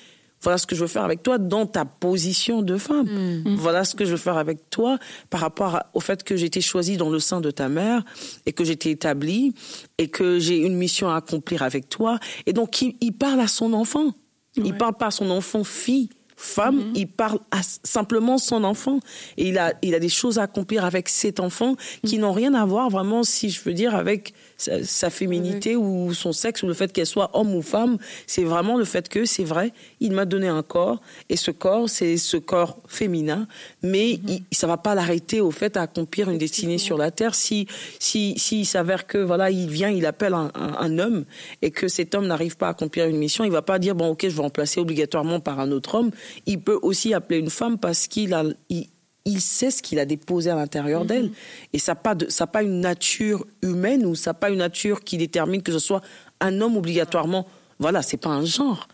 voilà ce que je veux faire avec toi dans ta position de femme. Voilà ce que je veux faire avec toi par rapport au fait que j'ai été choisie dans le sein de ta mère et que j'ai été établie et que j'ai une mission à accomplir avec toi. Et donc, il, il parle à son enfant. Il parle pas à son enfant fille. Femme, il parle à simplement son enfant et il a il a des choses à accomplir avec cet enfant qui n'ont rien à voir vraiment si je veux dire avec sa, sa féminité ou son sexe ou le fait qu'elle soit homme ou femme, c'est vraiment le fait que c'est vrai, il m'a donné un corps et ce corps c'est ce corps féminin, mais il, ça va pas l'arrêter au fait à accomplir une destinée sur la terre. Si si s'il s'avère que voilà il vient, il appelle un, un- un homme et que cet homme n'arrive pas à accomplir une mission, il va pas dire bon ok je vais remplacer obligatoirement par un autre homme, il peut aussi appeler une femme parce qu'il a il, il sait ce qu'il a déposé à l'intérieur d'elle. Et ça n'a pas, de- ça a pas une nature humaine ou ça n'a pas une nature qui détermine que ce soit un homme obligatoirement. Voilà, c'est pas un genre.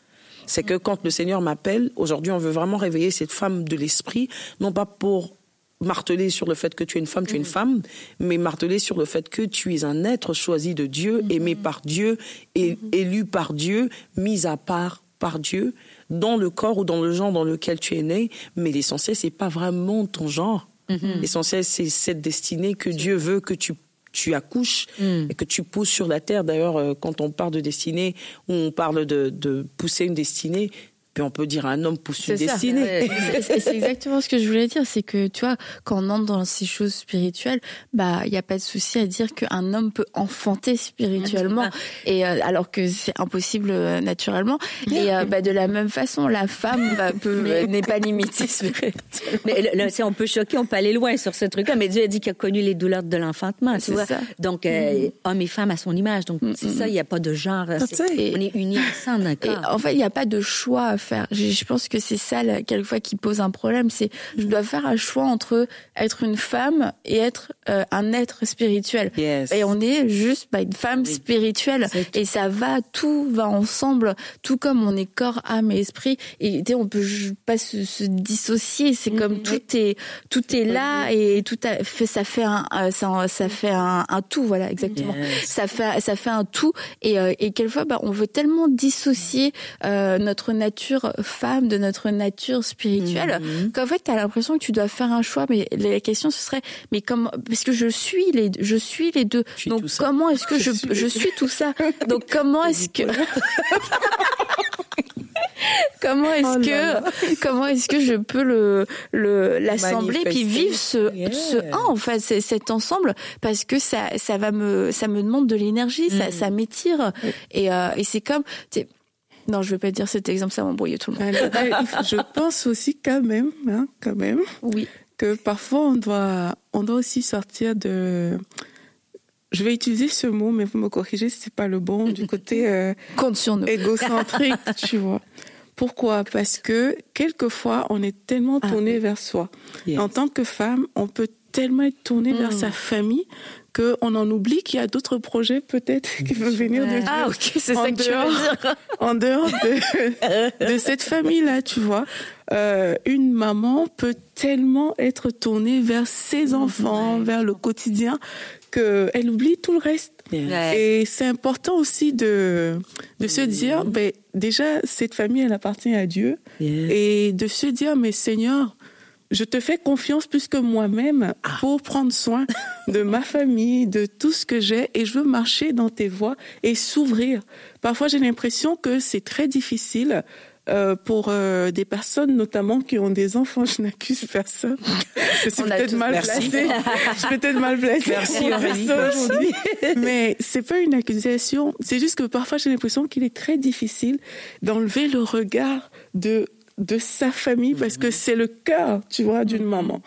C'est que quand le Seigneur m'appelle, aujourd'hui, on veut vraiment réveiller cette femme de l'esprit, non pas pour marteler sur le fait que tu es une femme, tu es une femme, mais marteler sur le fait que tu es un être choisi de Dieu, aimé par Dieu, élu par Dieu, mis à part par Dieu, dans le corps ou dans le genre dans lequel tu es né, mais l'essentiel, c'est pas vraiment ton genre. L'essentiel, c'est cette destinée que Dieu veut que tu tu accouches et que tu pousses sur la terre. D'ailleurs, euh, quand on parle de destinée, ou on parle de, de pousser une destinée, puis on peut dire un homme pousse une destinée. C'est exactement ce que je voulais dire, c'est que tu vois, quand on entre dans ces choses spirituelles, bah il y a pas de souci à dire qu'un homme peut enfanter spirituellement, et euh, alors que c'est impossible euh, naturellement. Et euh, bah, de la même façon, la femme bah, n'est pas limitée spirituellement. Mais là, tu sais, on peut choquer, on peut aller loin sur ce truc-là, mais Dieu a dit qu'il a connu les douleurs de l'enfantement, tu vois. ça. Donc, euh, homme et femme à son image. Donc, c'est ça, il n'y a pas de genre. On est unis ensemble, Et en fait, il n'y a pas de choix faire. Je, pense que c'est ça, là, quelquefois, qui pose un problème. C'est je dois faire un choix entre être une femme et être euh, un être spirituel. Yes. Et on est juste bah, une femme spirituelle. Et ça va, tout va ensemble, tout comme on est corps, âme et esprit. Et on peut pas se, se dissocier. C'est comme tout est tout est là et tout a fait, ça fait un, euh, ça, ça fait un, un tout. Voilà, exactement. Yes. Ça fait ça fait un tout. Et, euh, et quelquefois, bah, on veut tellement dissocier euh, notre nature nature femme, de notre nature spirituelle, Mhm. qu'en fait, tu as l'impression que tu dois faire un choix. Mais la question, ce serait, mais comment, parce que je suis les, je suis les deux. Suis Donc, ça. comment est-ce que je, je, suis tout ça? Donc, comment est-ce que, comment est-ce Oh que, comment est-ce que je peux le, le, l'assembler puis vivre ce, Yeah. ce un, en fait, c'est- cet ensemble, parce que ça, ça va me, ça me demande de l'énergie, Mm. ça, ça m'étire. Et, euh, et c'est comme, non, je vais pas dire cet exemple, ça m'embrouille tout le monde. Il faut- je pense aussi quand même, hein, quand même, Oui. que parfois on doit, on doit aussi sortir de. Je vais utiliser ce mot, mais vous me corrigez si c'est pas le bon, du côté euh, Compte sur nous. égocentrique, tu vois. Pourquoi? Parce que quelquefois, on est tellement tourné vers soi. Yes. En tant que femme, on peut tellement être tourné vers sa famille qu'on en oublie qu'il y a d'autres projets peut-être qui peuvent venir de Dieu. Ah, ok, c'est ça que tu veux dire. en dehors de, de cette famille-là, tu vois. Euh, une maman peut tellement être tournée vers ses enfants, vers le quotidien, qu'elle oublie tout le reste. Et c'est important aussi de, de se dire, ben, déjà, cette famille, elle appartient à Dieu. Yeah. Et de se dire, mais Seigneur, je te fais confiance plus que moi-même pour prendre soin de ma famille, de tout ce que j'ai, et je veux marcher dans tes voies et s'ouvrir. Parfois, j'ai l'impression que c'est très difficile euh, pour euh, des personnes, notamment qui ont des enfants. Je n'accuse personne. Je suis peut-être mal Merci. placée. Je suis peut-être mal placée. Merci, aujourd'hui. Mais c'est pas une accusation. C'est juste que parfois j'ai l'impression qu'il est très difficile d'enlever le regard de de sa famille parce que c'est le cœur, tu vois, d'une maman.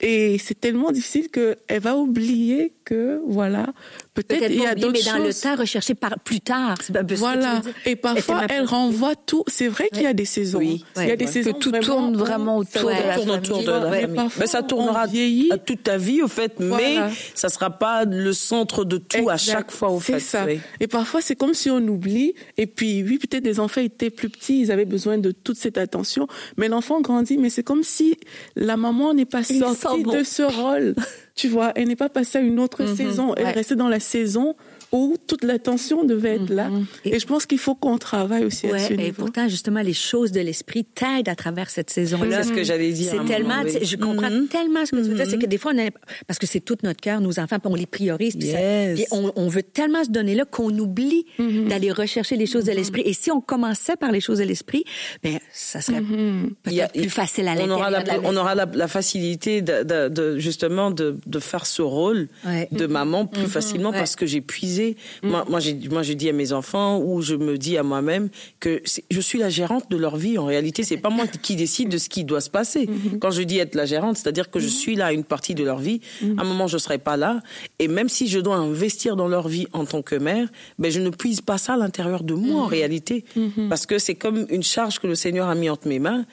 Et c'est tellement difficile que elle va oublier que voilà, peut-être il y a d'autres mais dans le choses. temps, rechercher par plus tard. Voilà. Et parfois, Elle renvoie tout. C'est vrai qu'il y a des saisons. Oui. Il y a des Ouais. saisons Que tout vraiment tourne vraiment ça autour de la tourne famille. autour de la Mais famille. parfois, Mais ça tournera à toute ta vie, au fait, Voilà. mais ça sera pas le centre de tout à chaque fois, au fait. C'est ça. oui. Et parfois, c'est comme si on oublie. Et puis, oui, peut-être des enfants étaient plus petits, ils avaient besoin de toute cette attention. Mais l'enfant grandit, mais c'est comme si la maman n'est pas sortie de ce rôle. Tu vois, elle n'est pas passée à une autre saison. Elle ouais. est restée dans la saison où toute l'attention devait être là. Et je pense qu'il faut qu'on travaille aussi à Ouais, ce et niveau. pourtant, justement, les choses de l'esprit t'aident à travers cette saison-là. C'est ce que j'allais dire à C'est moment, tellement, oui. je comprends Mhm. tellement ce que tu veux dire. C'est que des fois, on a, parce que c'est tout notre cœur, nos enfants, puis on les priorise, puis, ça- Yes. puis on, on veut tellement se donner là qu'on oublie d'aller rechercher les choses de l'esprit. Et si on commençait par les choses de l'esprit, ben, ça serait peut-être plus facile à on l'intérieur aura la, de la on aura la, la facilité de, de- de- justement de, de faire ce rôle Ouais. de maman plus facilement Ouais. parce que j'ai puisé. Moi, moi, j'ai, moi, je dis à mes enfants ou je me dis à moi-même que je suis la gérante de leur vie. En réalité, c'est pas moi qui décide de ce qui doit se passer. Quand je dis être la gérante, c'est-à-dire que je suis là à une partie de leur vie. À un moment, je serai pas là. Et même si je dois investir dans leur vie en tant que mère, ben, je ne puise pas ça à l'intérieur de moi en réalité. Parce que c'est comme une charge que le Seigneur a mis entre mes mains.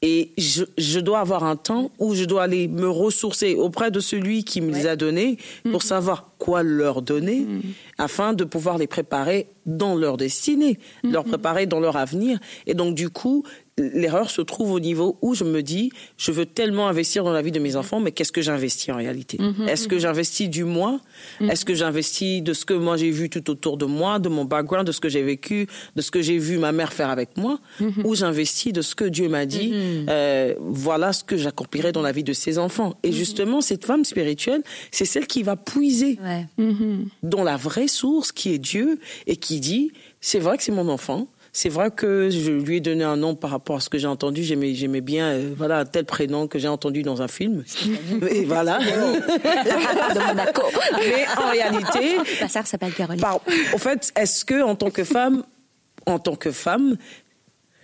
Et je, je dois avoir un temps où je dois aller me ressourcer auprès de celui qui me les a donnés pour savoir quoi leur donner afin de pouvoir les préparer dans leur destinée, leur préparer dans leur avenir. Et donc, du coup, l'erreur se trouve au niveau où je me dis, je veux tellement investir dans la vie de mes enfants, mais qu'est-ce que j'investis en réalité? Est-ce que j'investis du moi? Est-ce que j'investis de ce que moi j'ai vu tout autour de moi, de mon background, de ce que j'ai vécu, de ce que j'ai vu ma mère faire avec moi Ou j'investis de ce que Dieu m'a dit, euh, voilà ce que j'accomplirai dans la vie de ses enfants? Et justement, cette femme spirituelle, c'est celle qui va puiser Ouais. dans la vraie source qui est Dieu et qui dit c'est vrai que c'est mon enfant. C'est vrai que je lui ai donné un nom par rapport à ce que j'ai entendu. J'aimais, j'aimais bien, euh, voilà, un tel prénom que j'ai entendu dans un film. Et voilà. de Monaco. Mais en réalité, Ma sœur s'appelle Caroline. au fait, est-ce que en tant que femme, en tant que femme,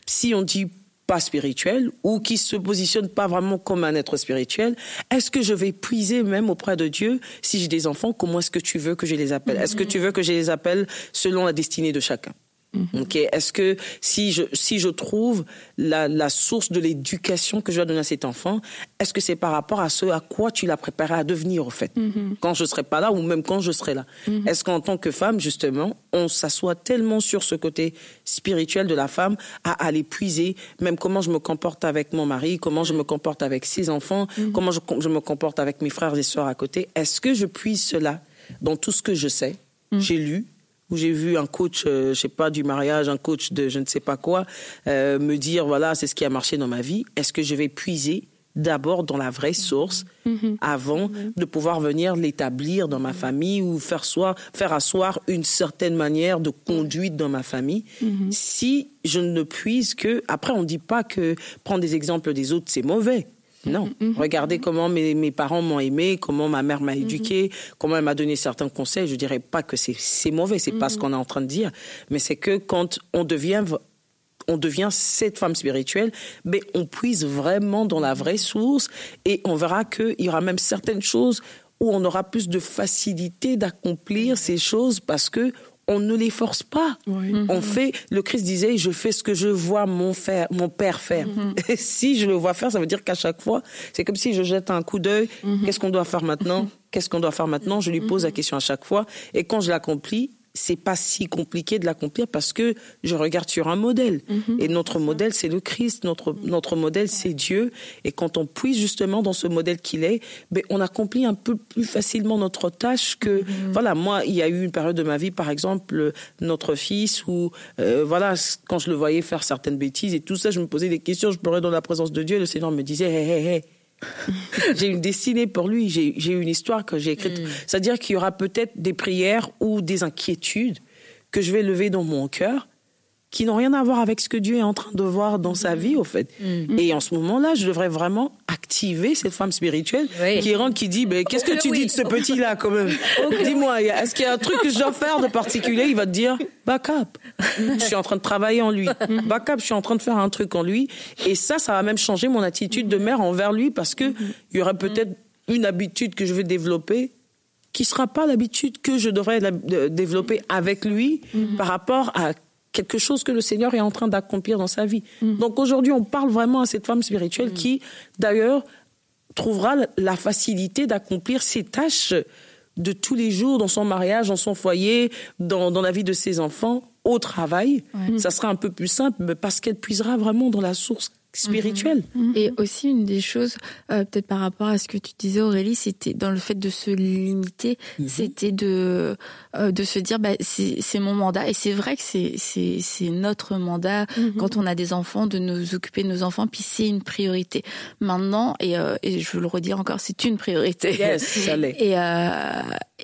si on dit pas spirituel ou qui se positionne pas vraiment comme un être spirituel, est-ce que je vais puiser même auprès de Dieu si j'ai des enfants? Comment est-ce que tu veux que je les appelle? Est-ce que tu veux que je les appelle selon la destinée de chacun? Ok. Est-ce que si je si je trouve la, la source de l'éducation que je dois donner à cet enfant, est-ce que c'est par rapport à ce à quoi tu l'as préparé à devenir au fait? Quand je serai pas là ou même quand je serai là. Est-ce qu'en tant que femme justement, on s'assoit tellement sur ce côté spirituel de la femme à aller puiser même comment je me comporte avec mon mari, comment je me comporte avec ses enfants, comment je, je me comporte avec mes frères et sœurs à côté? Est-ce que je puise cela dans tout ce que je sais, j'ai lu, où j'ai vu un coach, euh, je sais pas, du mariage, un coach de je ne sais pas quoi, euh, me dire voilà, c'est ce qui a marché dans ma vie. Est-ce que je vais puiser d'abord dans la vraie source mm-hmm. avant mm-hmm. de pouvoir venir l'établir dans ma famille ou faire, soir, faire asseoir une certaine manière de conduite dans ma famille? Si je ne puise que, après on ne dit pas que prendre des exemples des autres c'est mauvais. Non. Regardez comment mes, mes parents m'ont aimé, comment ma mère m'a éduqué, comment elle m'a donné certains conseils. Je dirais pas que c'est mauvais, c'est pas ce qu'on est en train de dire, mais c'est que quand on devient on devient cette femme spirituelle, mais on puise vraiment dans la vraie source et on verra qu'il y aura même certaines choses où on aura plus de facilité d'accomplir ces choses parce que on ne les force pas. On fait, le Christ disait, je fais ce que je vois mon, faire, mon père faire. Et si je le vois faire, ça veut dire qu'à chaque fois, c'est comme si je jette un coup d'œil, qu'est-ce qu'on doit faire maintenant? Qu'est-ce qu'on doit faire maintenant? Je lui pose la question à chaque fois. Et quand je l'accomplis, c'est pas si compliqué de l'accomplir parce que je regarde sur un modèle. Mhm. Et notre modèle, c'est le Christ. Notre, notre modèle, c'est Dieu. Et quand on puise justement dans ce modèle qu'il est, ben, on accomplit un peu plus facilement notre tâche que, mhm. voilà, moi, il y a eu une période de ma vie, par exemple, notre fils, où, euh, voilà, quand je le voyais faire certaines bêtises et tout ça, je me posais des questions, je pleurais dans la présence de Dieu, le Seigneur me disait, hé, hé, hé, j'ai une destinée pour lui, j'ai une histoire que j'ai écrite. Mm. C'est-à-dire qu'il y aura peut-être des prières ou des inquiétudes que je vais lever dans mon cœur qui n'ont rien à voir avec ce que Dieu est en train de voir dans sa vie, au fait. Mm. Et en ce moment-là, je devrais vraiment activer cette femme spirituelle qui rentre, qui dit, ben, qu'est-ce que tu dis de ce petit-là, quand même? Dis-moi, est-ce qu'il y a un truc que je dois faire de particulier? Il va te dire, back up. Je suis en train de travailler en lui. Back up, je suis en train de faire un truc en lui. Et ça, ça va même changer mon attitude de mère envers lui parce que il y aurait peut-être une habitude que je vais développer qui sera pas l'habitude que je devrais développer avec lui par rapport à quelque chose que le Seigneur est en train d'accomplir dans sa vie. Mm. Donc aujourd'hui, on parle vraiment à cette femme spirituelle mm. qui, d'ailleurs, trouvera la facilité d'accomplir ses tâches de tous les jours dans son mariage, dans son foyer, dans, dans la vie de ses enfants, au travail. Ça sera un peu plus simple, parce qu'elle puisera vraiment dans la source spirituel. Mhm. Et aussi une des choses, euh, peut-être par rapport à ce que tu disais Aurélie, c'était dans le fait de se limiter, mhm. c'était de euh, de se dire bah c'est mon mandat et c'est vrai que c'est c'est c'est notre mandat quand on a des enfants de nous occuper de nos enfants puis c'est une priorité. Maintenant et euh, et je veux le redire encore, c'est une priorité. Yes, ça l'est. Et,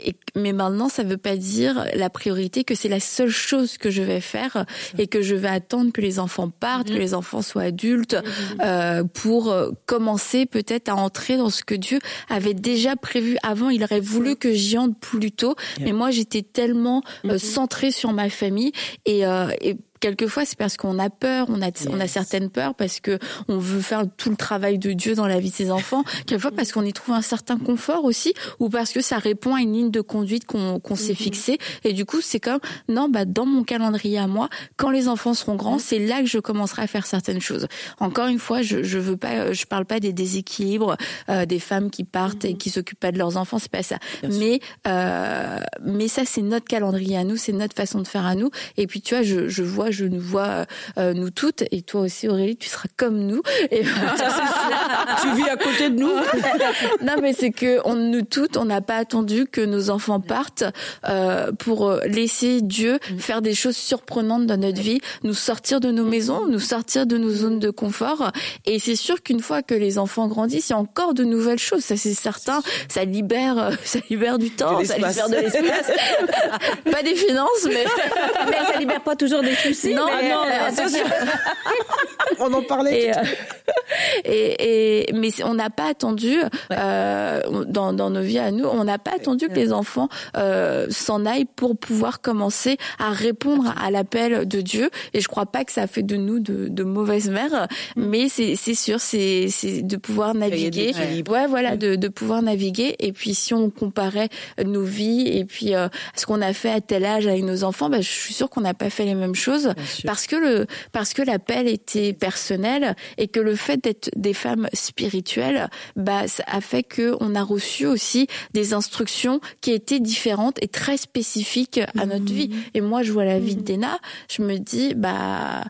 et mais maintenant ça veut pas dire la priorité que c'est la seule chose que je vais faire et que je vais attendre que les enfants partent, que les enfants soient adultes euh, pour euh, commencer peut-être à entrer dans ce que Dieu avait déjà prévu avant. Il aurait voulu que j'y entre plus tôt, mais moi j'étais tellement euh, mm-hmm. centrée sur ma famille et, et quelquefois c'est parce qu'on a peur, on a on a certaines peurs parce que on veut faire tout le travail de Dieu dans la vie de ses enfants, quelquefois parce qu'on y trouve un certain confort aussi ou parce que ça répond à une ligne de conduite qu'on qu'on s'est mm-hmm. fixée et du coup c'est comme non bah dans mon calendrier à moi quand les enfants seront grands, mm-hmm. c'est là que je commencerai à faire certaines choses. Encore une fois, je je veux pas je parle pas des déséquilibres euh, des femmes qui partent et mm-hmm. qui s'occupent pas de leurs enfants, c'est pas ça. mais euh, mais ça c'est notre calendrier à nous, c'est notre façon de faire à nous et puis tu vois je je vois je nous vois euh, nous toutes, et toi aussi Aurélie, tu seras comme nous. Et tu vis à côté de nous. non, mais c'est que on, nous toutes, on n'a pas attendu que nos enfants partent euh, pour laisser Dieu mm. faire des choses surprenantes dans notre vie, nous sortir de nos maisons, nous sortir de nos zones de confort. Et c'est sûr qu'une fois que les enfants grandissent, il y a encore de nouvelles choses. Ça, c'est certain. Ça libère, ça libère du temps, ça libère de l'espace. pas des finances, mais mais ça libère pas toujours des non, non, euh, on en parlait. Euh, et, et, mais on n'a pas attendu euh, dans, dans nos vies à nous, on n'a pas attendu que les enfants euh, s'en aillent pour pouvoir commencer à répondre à l'appel de Dieu. Et je crois pas que ça fait de nous de, de mauvaises mères, mm. mais c'est c'est sûr, c'est c'est de pouvoir naviguer. Ouais, voilà, de, de pouvoir naviguer. Et puis si on comparait nos vies et puis euh, ce qu'on a fait à tel âge avec nos enfants, bah, je suis sûre qu'on n'a pas fait les mêmes choses parce que le parce que l'appel était personnel et que le fait d'être des femmes spirituelles, bah ça a fait que on a reçu aussi des instructions qui étaient différentes et très spécifiques à notre mhm. vie. Et moi, je vois la vie mhm. Dena, je me dis bah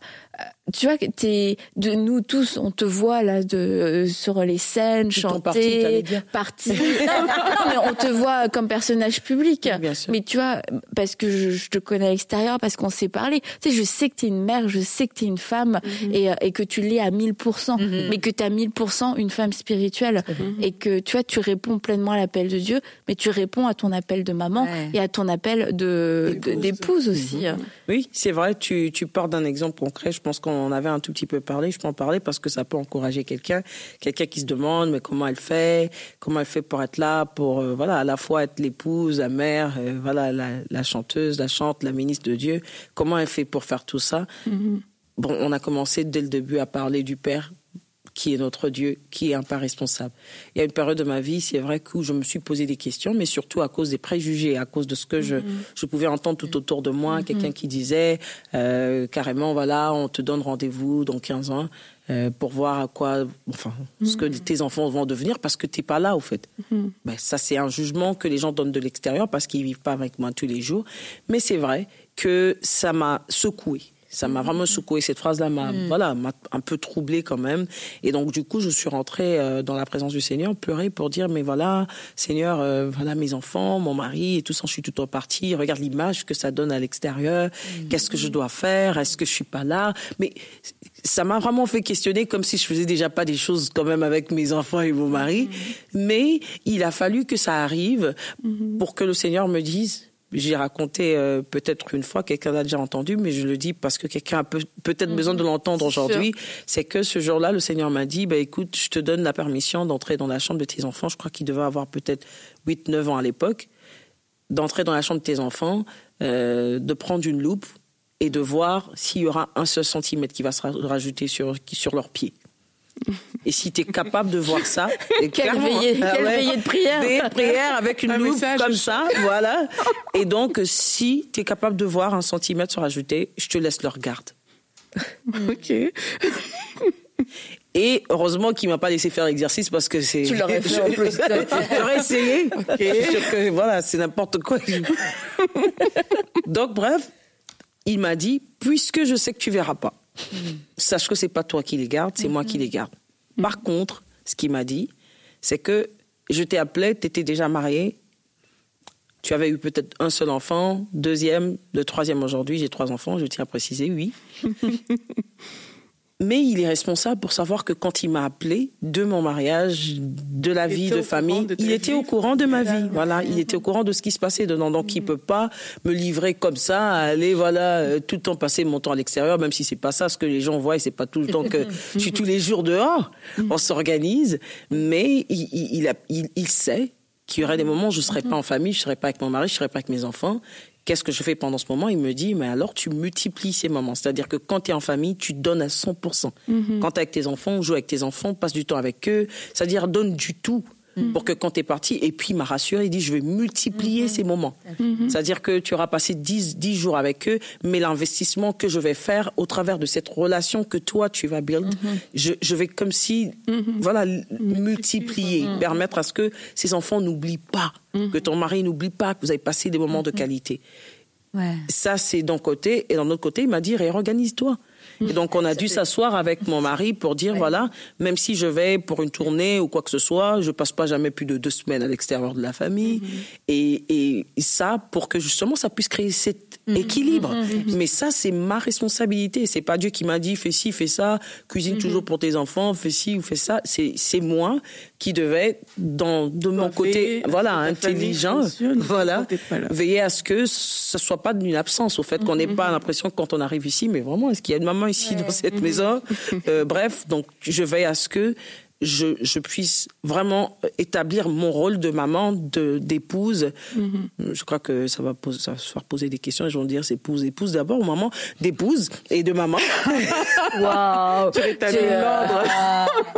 tu vois, t'es de nous tous, on te voit là de euh, sur les scènes chanter, partir. non, mais on te voit comme personnage public. bien sûr. Mais tu vois, parce que je, te connais à l'extérieur, parce qu'on s'est parlé. Tu sais, je sais que t'es une mère, je sais que t'es une femme mhm. et, euh, et que tu l'es à 1000%, mhm. mais que t'es à 1000% une femme spirituelle mhm. et que tu vois, tu réponds pleinement à l'appel de Dieu, mais tu réponds à ton appel de maman et à ton appel de d'épouse aussi. Oui, c'est vrai. Tu tu pars d'un exemple concret. Je pense qu'on on avait un tout petit peu parlé, je peux en parler parce que ça peut encourager quelqu'un, quelqu'un qui se demande mais comment elle fait, comment elle fait pour être là, pour euh, voilà à la fois être l'épouse, la mère, euh, voilà la, chanteuse, la chante, la ministre de Dieu, comment elle fait pour faire tout ça? Mm-hmm. Bon, on a commencé dès le début à parler du Père qui est notre Dieu, qui est un père responsable. Il y a une période de ma vie, c'est vrai que je me suis posé des questions, mais surtout à cause des préjugés, à cause de ce que je, mm-hmm. je pouvais entendre tout autour de moi, mm-hmm. quelqu'un qui disait euh, carrément, voilà, on te donne rendez-vous dans 15 ans euh, pour voir à quoi, enfin, ce que mm-hmm. tes enfants vont devenir parce que t'es pas là, au fait. Ben, ça, c'est un jugement que les gens donnent de l'extérieur parce qu'ils vivent pas avec moi tous les jours. Mais c'est vrai que ça m'a secoué ça m'a vraiment secoué. Cette phrase-là m'a, mm. voilà, m'a un peu troublée quand même. Et donc, du coup, je suis rentrée euh, dans la présence du Seigneur, pleurer pour dire, mais voilà, Seigneur, euh, voilà mes enfants, mon mari et tout ça, je suis tout en partie. Regarde l'image que ça donne à l'extérieur. Mm. Qu'est-ce que je dois faire? Est-ce que je suis pas là? Mais ça m'a vraiment fait questionner comme si je faisais déjà pas des choses quand même avec mes enfants et mon mari. Mm. Mais il a fallu que ça arrive mm-hmm. pour que le Seigneur me dise, j'ai raconté euh, peut-être une fois, quelqu'un l'a déjà entendu, mais je le dis parce que quelqu'un a peut-être besoin de mhm. l'entendre aujourd'hui. C'est que ce jour-là, le Seigneur m'a dit, bah, écoute, je te donne la permission d'entrer dans la chambre de tes enfants. Je crois qu'il devait avoir peut-être 8, 9 ans à l'époque. D'entrer dans la chambre de tes enfants, euh, de prendre une loupe et de voir s'il y aura un seul centimètre qui va se rajouter sur, sur leurs pieds. Et si tu es capable de voir ça, quelle, veillée, ah de prière. Des prières avec une loupe comme ça, voilà. Et donc, si tu es capable de voir un centimètre se rajouter, je te laisse leur garde. ok. Et heureusement qu'il m'a pas laissé faire l'exercice parce que c'est. Tu l'aurais fait en plus. J'aurais essayé. que, voilà, c'est n'importe quoi. Donc bref, il m'a dit puisque je sais que tu verras pas, Sache que c'est pas toi qui les gardes, c'est moi qui les garde. Par contre, ce qu'il m'a dit, c'est que je t'ai appelé, tu étais déjà marié, tu avais eu peut-être un seul enfant, deuxième, le troisième aujourd'hui, j'ai trois enfants, je tiens à préciser, oui. mais il est responsable pour savoir que quand il m'a appelé de mon mariage, de la vie de famille, il était au courant de ma vie. Voilà, il était au courant de ce qui se passait dedans. Donc, il peut pas me livrer comme ça, aller voilà euh, tout le temps passer mon temps à l'extérieur, même si c'est pas ça ce que les gens voient. Et c'est pas tout le temps que je suis tous les jours dehors. On s'organise, mais il, il, il, il sait qu'il y aurait des moments où je serais pas en famille, je serais pas avec mon mari, je serais pas avec mes enfants, Qu'est-ce que je fais pendant ce moment? Il me dit, mais alors tu multiplies ces moments. C'est-à-dire que quand tu es en famille, tu donnes à 100%. Mhm. Quand tu es avec tes enfants, joue avec tes enfants, passe du temps avec eux. C'est-à-dire donne du tout. Mm. pour que quand tu es parti, et puis il m'a rassuré, il dit je vais multiplier mm-hmm. ces moments. Mm-hmm. C'est-à-dire que tu auras passé 10, 10 jours avec eux, mais l'investissement que je vais faire au travers de cette relation que toi tu vas build, mm-hmm. je, je, vais comme si, voilà, multiplier, permettre à ce que ces enfants n'oublient pas, que ton mari n'oublie pas que vous avez passé des moments de qualité. Ouais. Ça, c'est d'un côté. Et d'un autre côté, il m'a dit, réorganise-toi. Et donc, on a dû s'asseoir avec mon mari pour dire, voilà, même si je vais pour une tournée ou quoi que ce soit, je passe pas jamais plus de deux semaines à l'extérieur de la famille. Mm-hmm. et, et, ça, pour que justement, ça puisse créer cet mm-hmm. équilibre. Mm-hmm. Mais ça, c'est ma responsabilité. C'est pas Dieu qui m'a dit, fais ci, fais ça, cuisine toujours pour tes enfants, fais ci ou fais ça. C'est, moi qui devais, dans, de mon côté, voilà, intelligent, voilà, veiller à ce que ce soit pas d'une absence, au fait qu'on n'ait pas l'impression quand on arrive ici, mais vraiment, est-ce qu'il y a une maman ici dans cette mhm. maison. Euh, bref, donc je veille à ce que je, je, puisse vraiment établir mon rôle de maman, de d'épouse. Mhm. Je crois que ça va, poser, ça va se faire poser des questions. Ils vont dire c'est épouse, épouse d'abord, maman, d'épouse et de maman. Waouh Tu l'ordre.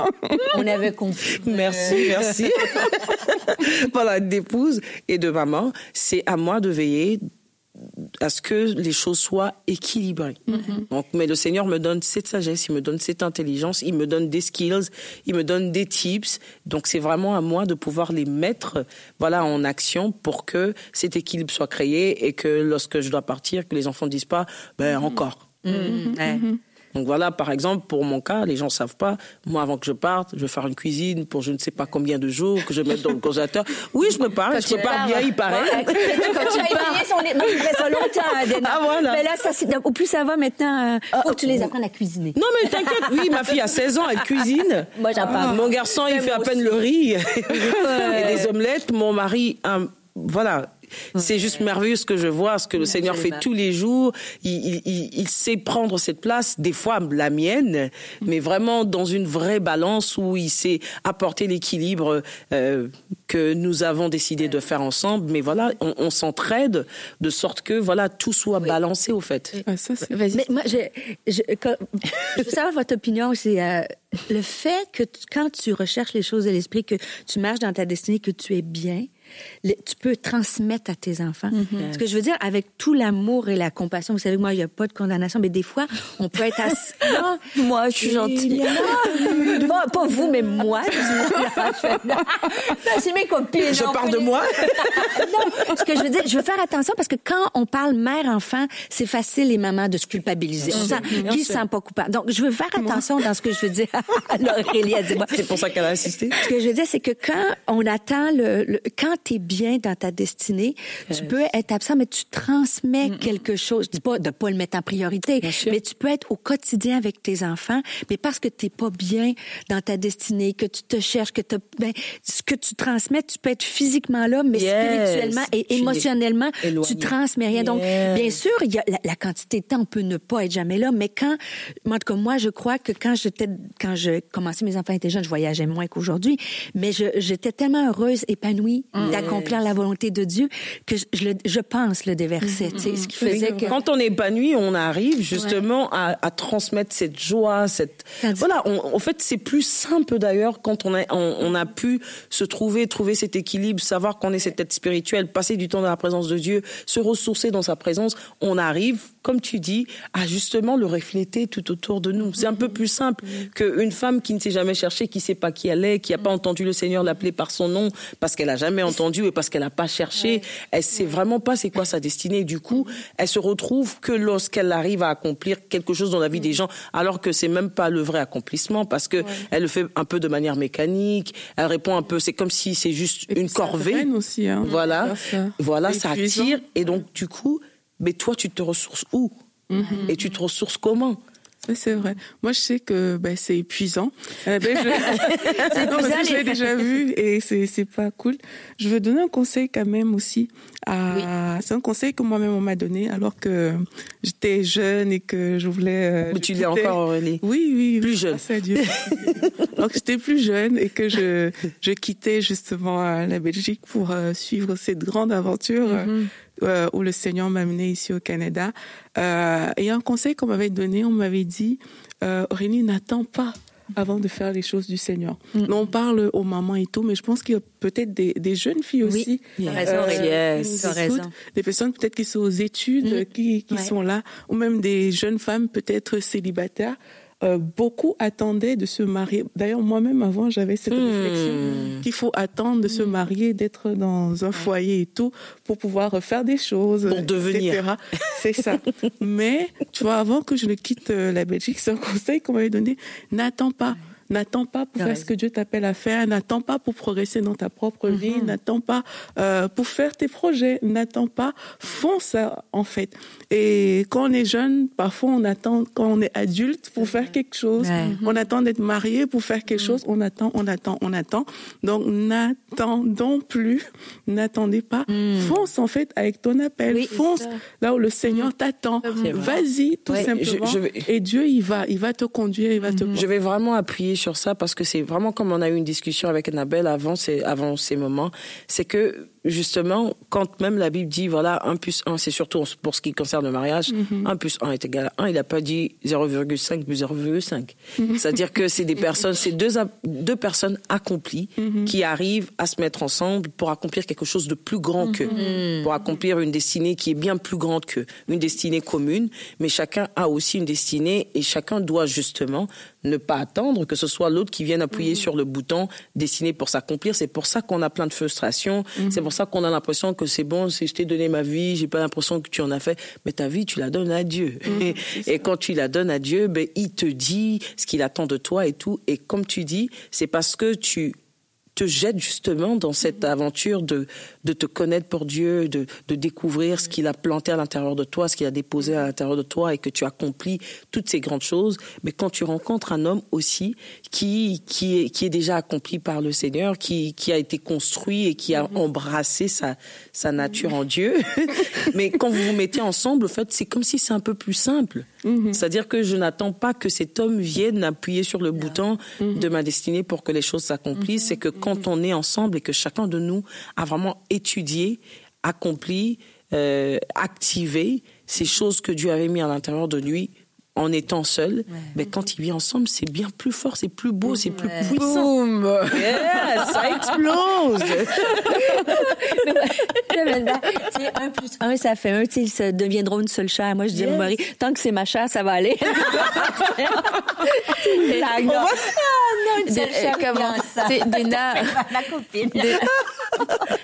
On avait compris. Merci, merci. voilà, d'épouse et de maman. C'est à moi de veiller à ce que les choses soient équilibrées. Mm-hmm. Donc, mais le Seigneur me donne cette sagesse, il me donne cette intelligence, il me donne des skills, il me donne des tips. Donc, c'est vraiment à moi de pouvoir les mettre, voilà, en action pour que cet équilibre soit créé et que lorsque je dois partir, que les enfants ne disent pas, ben mm-hmm. encore. Mm-hmm. Donc voilà, par exemple, pour mon cas, les gens savent pas. Moi, avant que je parte, je vais faire une cuisine pour je ne sais pas combien de jours que je vais mettre dans le congélateur. Oui, je me parle, je parle bien, il paraît. Quand tu moi, je fais ça longtemps, Adèle. Ah, voilà. Mais là, ça, au plus ça va maintenant, euh, faut que tu les apprennes à cuisiner. Non, mais t'inquiète, oui, ma fille a 16 ans, elle cuisine. Moi, j'en parle. Mon garçon, il fait à peine le riz et des omelettes. Mon mari, un- voilà. C'est juste merveilleux ce que je vois, ce que le Seigneur fait tous les jours. Il, il- il- il sait prendre cette place, des fois la mienne, mais vraiment dans une vraie balance où il sait apporter l'équilibre euh, que nous avons décidé de faire ensemble. Mais voilà, on, on s'entraide de sorte que voilà tout soit balancé au fait. Ah, ça. Mais moi, je, je, quand- je veux savoir votre opinion. C'est euh, le fait que tu- quand tu recherches les choses de l'esprit, que tu marches dans ta destinée, que tu es bien, le- tu peux transmettre à tes enfants. Ce que je veux dire, avec tout l'amour et la compassion, vous savez que moi, il n'y a pas de condamnation, mais des fois, on peut être assez... Non, Moi, je suis gentille. non, pas, pas vous, mais moi. C'est mes copines. Je parle de moi. non, ce que je veux dire, je veux faire attention parce que quand on parle mère-enfant, c'est facile les mamans de se culpabiliser. On sent, qui se sent pas coupable. Donc, je veux faire attention dans ce que je veux dire. Alors, Aurélie a dit, moi, C'est pour ça qu'elle a insisté. ce que je veux dire, c'est que quand on attend le, le- quand t'es bien dans ta destinée, tu peux être absent, mais tu transmets quelque chose. Je dis pas de pas le mettre en priorité, mais tu peux être au quotidien avec tes enfants, mais parce que t'es pas bien dans ta destinée, que tu te cherches, que t'as- ben, ce que tu transmets, tu peux être physiquement là, mais Yes. spirituellement et émotionnellement, tu transmets rien. Donc, bien sûr, il y a la, la quantité de temps, on peut ne pas être jamais là, mais quand, moi, en tout cas, moi, je crois que quand j'étais, quand je commençais, mes enfants étaient jeunes, je voyageais moins qu'aujourd'hui, mais j'étais tellement heureuse, épanouie d'accomplir la volonté de Dieu que je, je le- je pense le déversais, tu sais, ce qui faisait que... Quand on est épanoui, on arrive justement à, à transmettre cette joie, cette voilà. on- en fait, c'est plus simple d'ailleurs quand on a on, on a pu se trouver, trouver cet équilibre, savoir qu'on est cette tête spirituelle, passer du temps dans la présence de Dieu, se ressourcer dans sa présence. On arrive, comme tu dis, à justement le refléter tout autour de nous. C'est un peu plus simple qu'une femme qui ne s'est jamais cherchée, qui sait pas qui elle est, qui a pas entendu le Seigneur l'appeler par son nom parce qu'elle a jamais entendu et parce qu'elle a pas cherché. Elle sait vraiment pas c'est quoi sa destinée. Du coup, elle se retrouve que lorsqu'elle arrive à accomplir quelque chose dans la vie des gens, alors que c'est même pas le vrai accomplissement parce que elle le fait un peu de manière mécanique. Elle répond un peu, c'est comme si c'est juste Et une corvée. aussi, hein, Voilà, ça. voilà, ça attire et donc du coup, mais toi tu te ressources où? Mm-hmm. Et tu te ressources comment? C'est vrai. Moi, je sais que ben, c'est épuisant. Euh, ben, je... Non, parce que je l'ai déjà vu et c'est c'est pas cool. Je veux donner un conseil quand même aussi. À... C'est un conseil que moi-même on m'a donné alors que j'étais jeune et que je voulais. euh, Mais tu l'es encore, Aurélie. Oui, oui, Plus jeune. à Dieu. Donc j'étais plus jeune et que je je quittais justement euh, la Belgique pour euh, suivre cette grande aventure euh, euh, où le Seigneur m'a amené ici au Canada. Euh, et un conseil qu'on m'avait donné, on m'avait dit euh, Aurélie, n'attends pas avant de faire les choses du Seigneur. Nous, on parle aux mamans et tout, mais je pense qu'il y a peut-être des, des jeunes filles Oui, aussi. raison, euh, Yes. raison. Des personnes peut-être qui sont aux études, qui, qui Ouais. sont là, ou même des jeunes femmes peut-être célibataires. Euh, beaucoup attendaient de se marier. D'ailleurs, moi-même, avant, j'avais cette Hmm. réflexion qu'il faut attendre de se marier, d'être dans un foyer et tout, pour pouvoir faire des choses. Pour devenir. etc. C'est ça. Mais, tu vois, avant que je ne quitte euh, la Belgique, c'est un conseil qu'on m'avait donné. N'attends pas. N'attends pas pour faire ce que Dieu t'appelle à faire. N'attends pas pour progresser dans ta propre vie. N'attends pas euh, pour faire tes projets. N'attends pas. Fonce en fait. Et quand on est jeune, parfois on attend quand on est adulte pour faire quelque chose. Ouais. On attend d'être marié pour faire quelque chose. On attend, on attend, on attend. Donc n'attendons plus. N'attendez pas. Fonce en fait avec ton appel. Oui, Fonce là où le Seigneur t'attend. Vas-y tout Ouais, simplement. je- je vais- Et Dieu il va, il va te conduire, il va te. Je vais vraiment appuyer sur ça parce que c'est vraiment comme on a eu une discussion avec Annabelle avant ces, avant ces moments. C'est que, justement, quand même la Bible dit, voilà, 1 plus 1, c'est surtout pour ce qui concerne le mariage, 1 plus 1 est égal à 1, il n'a pas dit 0,5 plus 0,5. C'est-à-dire que c'est des personnes, c'est deux, deux personnes accomplies qui arrivent à se mettre ensemble pour accomplir quelque chose de plus grand qu'eux, pour accomplir une destinée qui est bien plus grande qu'eux, une destinée commune, mais chacun a aussi une destinée et chacun doit justement ne pas attendre que ce soit l'autre qui vienne appuyer sur le bouton destiné pour s'accomplir. C'est pour ça qu'on a plein de frustrations. C'est pour ça qu'on a l'impression que c'est bon, si je t'ai donné ma vie, j'ai pas l'impression que tu en as fait, mais ta vie, tu la donnes à Dieu. Mm, et, quand tu la donnes à Dieu, ben, il te dit ce qu'il attend de toi et tout. Et comme tu dis, c'est parce que tu te jettes justement dans cette aventure de, de te connaître pour Dieu, de, de découvrir ce qu'il a planté à l'intérieur de toi, ce qu'il a déposé à l'intérieur de toi et que tu accomplis toutes ces grandes choses. Mais quand tu rencontres un homme aussi qui, qui, est, qui est déjà accompli par le Seigneur, qui, qui a été construit et qui a mm-hmm. embrassé sa, sa nature en Dieu, mais quand vous vous mettez ensemble, en fait, c'est comme si c'est un peu plus simple. Mm-hmm. C'est-à-dire que je n'attends pas que cet homme vienne appuyer sur le bouton mm-hmm. de ma destinée pour que les choses s'accomplissent. C'est que quand on est ensemble et que chacun de nous a vraiment étudié, accompli, euh, activé ces choses que Dieu avait mis à l'intérieur de lui en étant seul, mais quand il vit ensemble, c'est bien plus fort, c'est plus beau, c'est plus puissant. Boom ça explose. un plus un, ça fait un. Tu ça deviendra une seule chair. Moi, je dis à mon mari, tant que c'est ma chair, ça va aller. Ah non, une seule chair. Comment C'est Dena. Ma copine.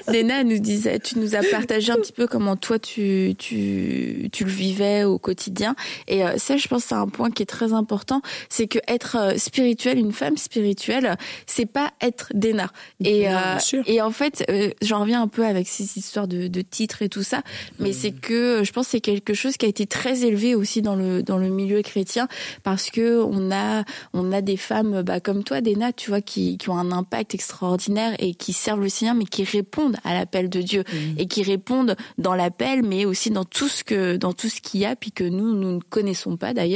Dena nous disait, tu nous as partagé un petit peu comment toi tu tu tu le vivais au quotidien. Et euh, ça, je pense, c'est un point qui est très important, c'est que être euh, spirituel, une femme spirituelle, c'est pas être Dena. Et euh, et en fait, j'en reviens un peu avec ces histoires de, de titres et tout ça, mais c'est mm. que je pense que c'est quelque chose qui a été très élevé aussi dans le dans le milieu chrétien parce que on a on a des femmes bah, comme toi, Dena, tu vois, qui qui ont un impact extraordinaire et qui servent le Seigneur, mais qui répondent à l'appel de Dieu et qui répondent dans l'appel, mais aussi dans tout ce que dans tout ce qu'il y a, puis que nous nous ne connaissons pas d'ailleurs.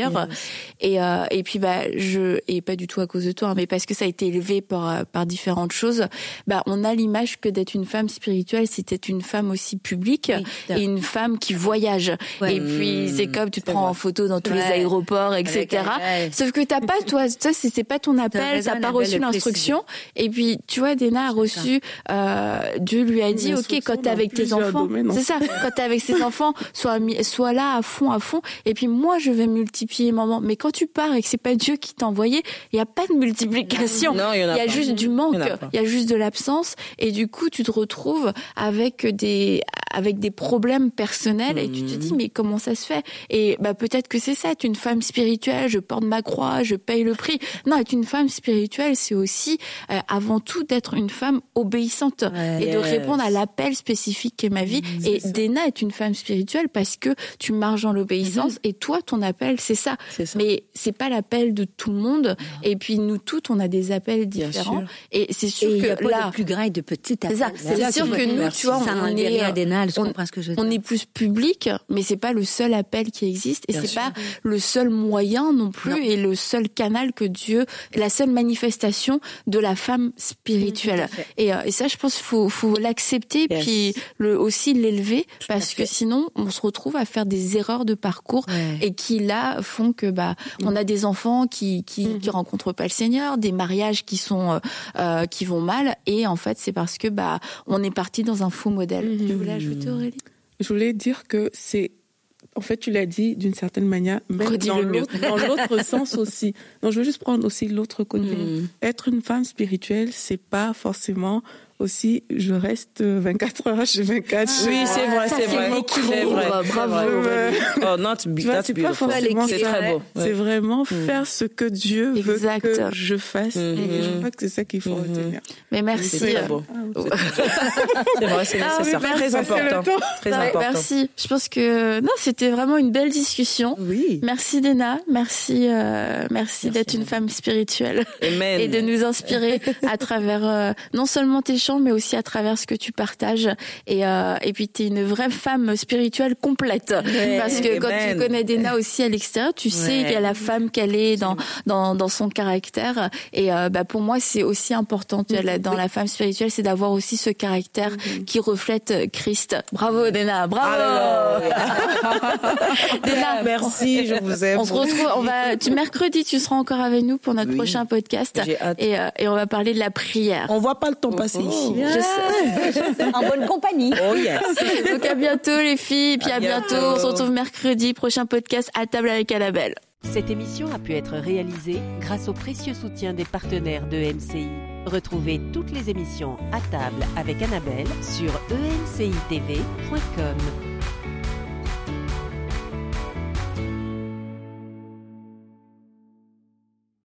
Et euh, et puis bah je et pas du tout à cause de toi, hein, mais parce que ça a été élevé par euh, par différentes choses. Bah on a l'image que d'être une femme spirituelle, c'était une femme aussi publique et une femme qui voyage. Et puis c'est comme tu te prends en photo dans tous les aéroports, etc. Sauf que t'as pas toi, ça c'est pas ton appel, t'as pas reçu l'instruction. Et puis tu vois, Dena a reçu. Euh, Dieu lui a dit, ok, quand t'es avec tes enfants, c'est ça, quand t'es avec ses enfants, sois, sois là à fond, à fond. Et puis moi, je vais multiplier Mais quand tu pars et que c'est pas Dieu qui t'a envoyé, il y a pas de multiplication. il y, a, juste du manque, il y, a juste de l'absence. Et du coup, tu te retrouves avec des, avec des problèmes personnels et tu te dis, mhm. mais comment ça se fait? Et bah, peut-être que c'est ça, être une femme spirituelle, je porte ma croix, je paye le prix. Non, être une femme spirituelle, c'est aussi, euh, avant tout, d'être une femme obéissante et de répondre à l'appel spécifique qu'est ma vie. et Dena est une femme spirituelle parce que tu marches dans l'obéissance et toi, ton appel, c'est ça. ça. Mais c'est pas l'appel de tout le monde. Et puis nous toutes, on a des appels différents. Et c'est sûr que y a pas là, de plus grand et de petit appel. C'est sûr que nous, tu vois, on, est, on, est plus public, mais c'est pas le seul appel qui existe et c'est pas le seul moyen non plus et le seul canal que Dieu, la seule manifestation de la femme spirituelle. Et, euh, et ça, je pense, faut faut l'accepter puis le aussi l'élever parce que sinon on se retrouve à faire des erreurs de parcours et qui là font que bah mm. on a des enfants qui qui, mm-hmm. qui rencontrent pas le Seigneur, des mariages qui sont euh, euh, qui vont mal et en fait c'est parce que bah on est parti dans un faux modèle. Mm-hmm. Tu voulais ajouter Aurélie Je voulais dire que c'est en fait, tu l'as dit d'une certaine manière, mais dans l'autre sens aussi. Donc, je veux juste prendre aussi l'autre côté. Mm. Être une femme spirituelle, c'est pas forcément aussi, je reste 24 heures chez 24. oui, c'est vrai, c'est vrai. C'est vrai. Bravo. Oh, not that's beautiful. C'est très beau. C'est vraiment mm. faire ce que Dieu veut que je fasse. Et je mm-hmm. crois que c'est ça qu'il faut mm-hmm. retenir. Mais merci. C'est très beau. c'est vrai, c'est ah nécessaire. très important. Très important. Merci. Je pense que, non, c'était vraiment une belle discussion. Oui. Merci, Dena. Merci, euh, merci, d'être une femme spirituelle. Amen. Et de nous inspirer à travers, euh, non seulement tes chants, mais aussi à travers ce que tu partages. Et, euh, et puis, tu es une vraie femme spirituelle complète. Parce que quand tu connais Dena aussi à l'extérieur, tu sais qu'il y a la femme qu'elle est dans, dans, dans son caractère. Et euh, bah, pour moi, c'est aussi important dans la femme spirituelle, c'est d'avoir aussi ce caractère mm-hmm. qui reflète Christ. Bravo, Dena. Bravo. Dena, merci, je vous aime. On se retrouve, on va, tu, mercredi, tu seras encore avec nous pour notre prochain podcast. Et, euh, et on va parler de la prière. On voit pas le temps passer ici. Oh. En bonne compagnie. Oh yes. Donc à bientôt les filles, puis à, bientôt. On se retrouve mercredi, prochain podcast à table avec Annabelle. Cette émission a pu être réalisée grâce au précieux soutien des partenaires de MCI. Retrouvez toutes les émissions à table avec Annabelle sur encitv.com.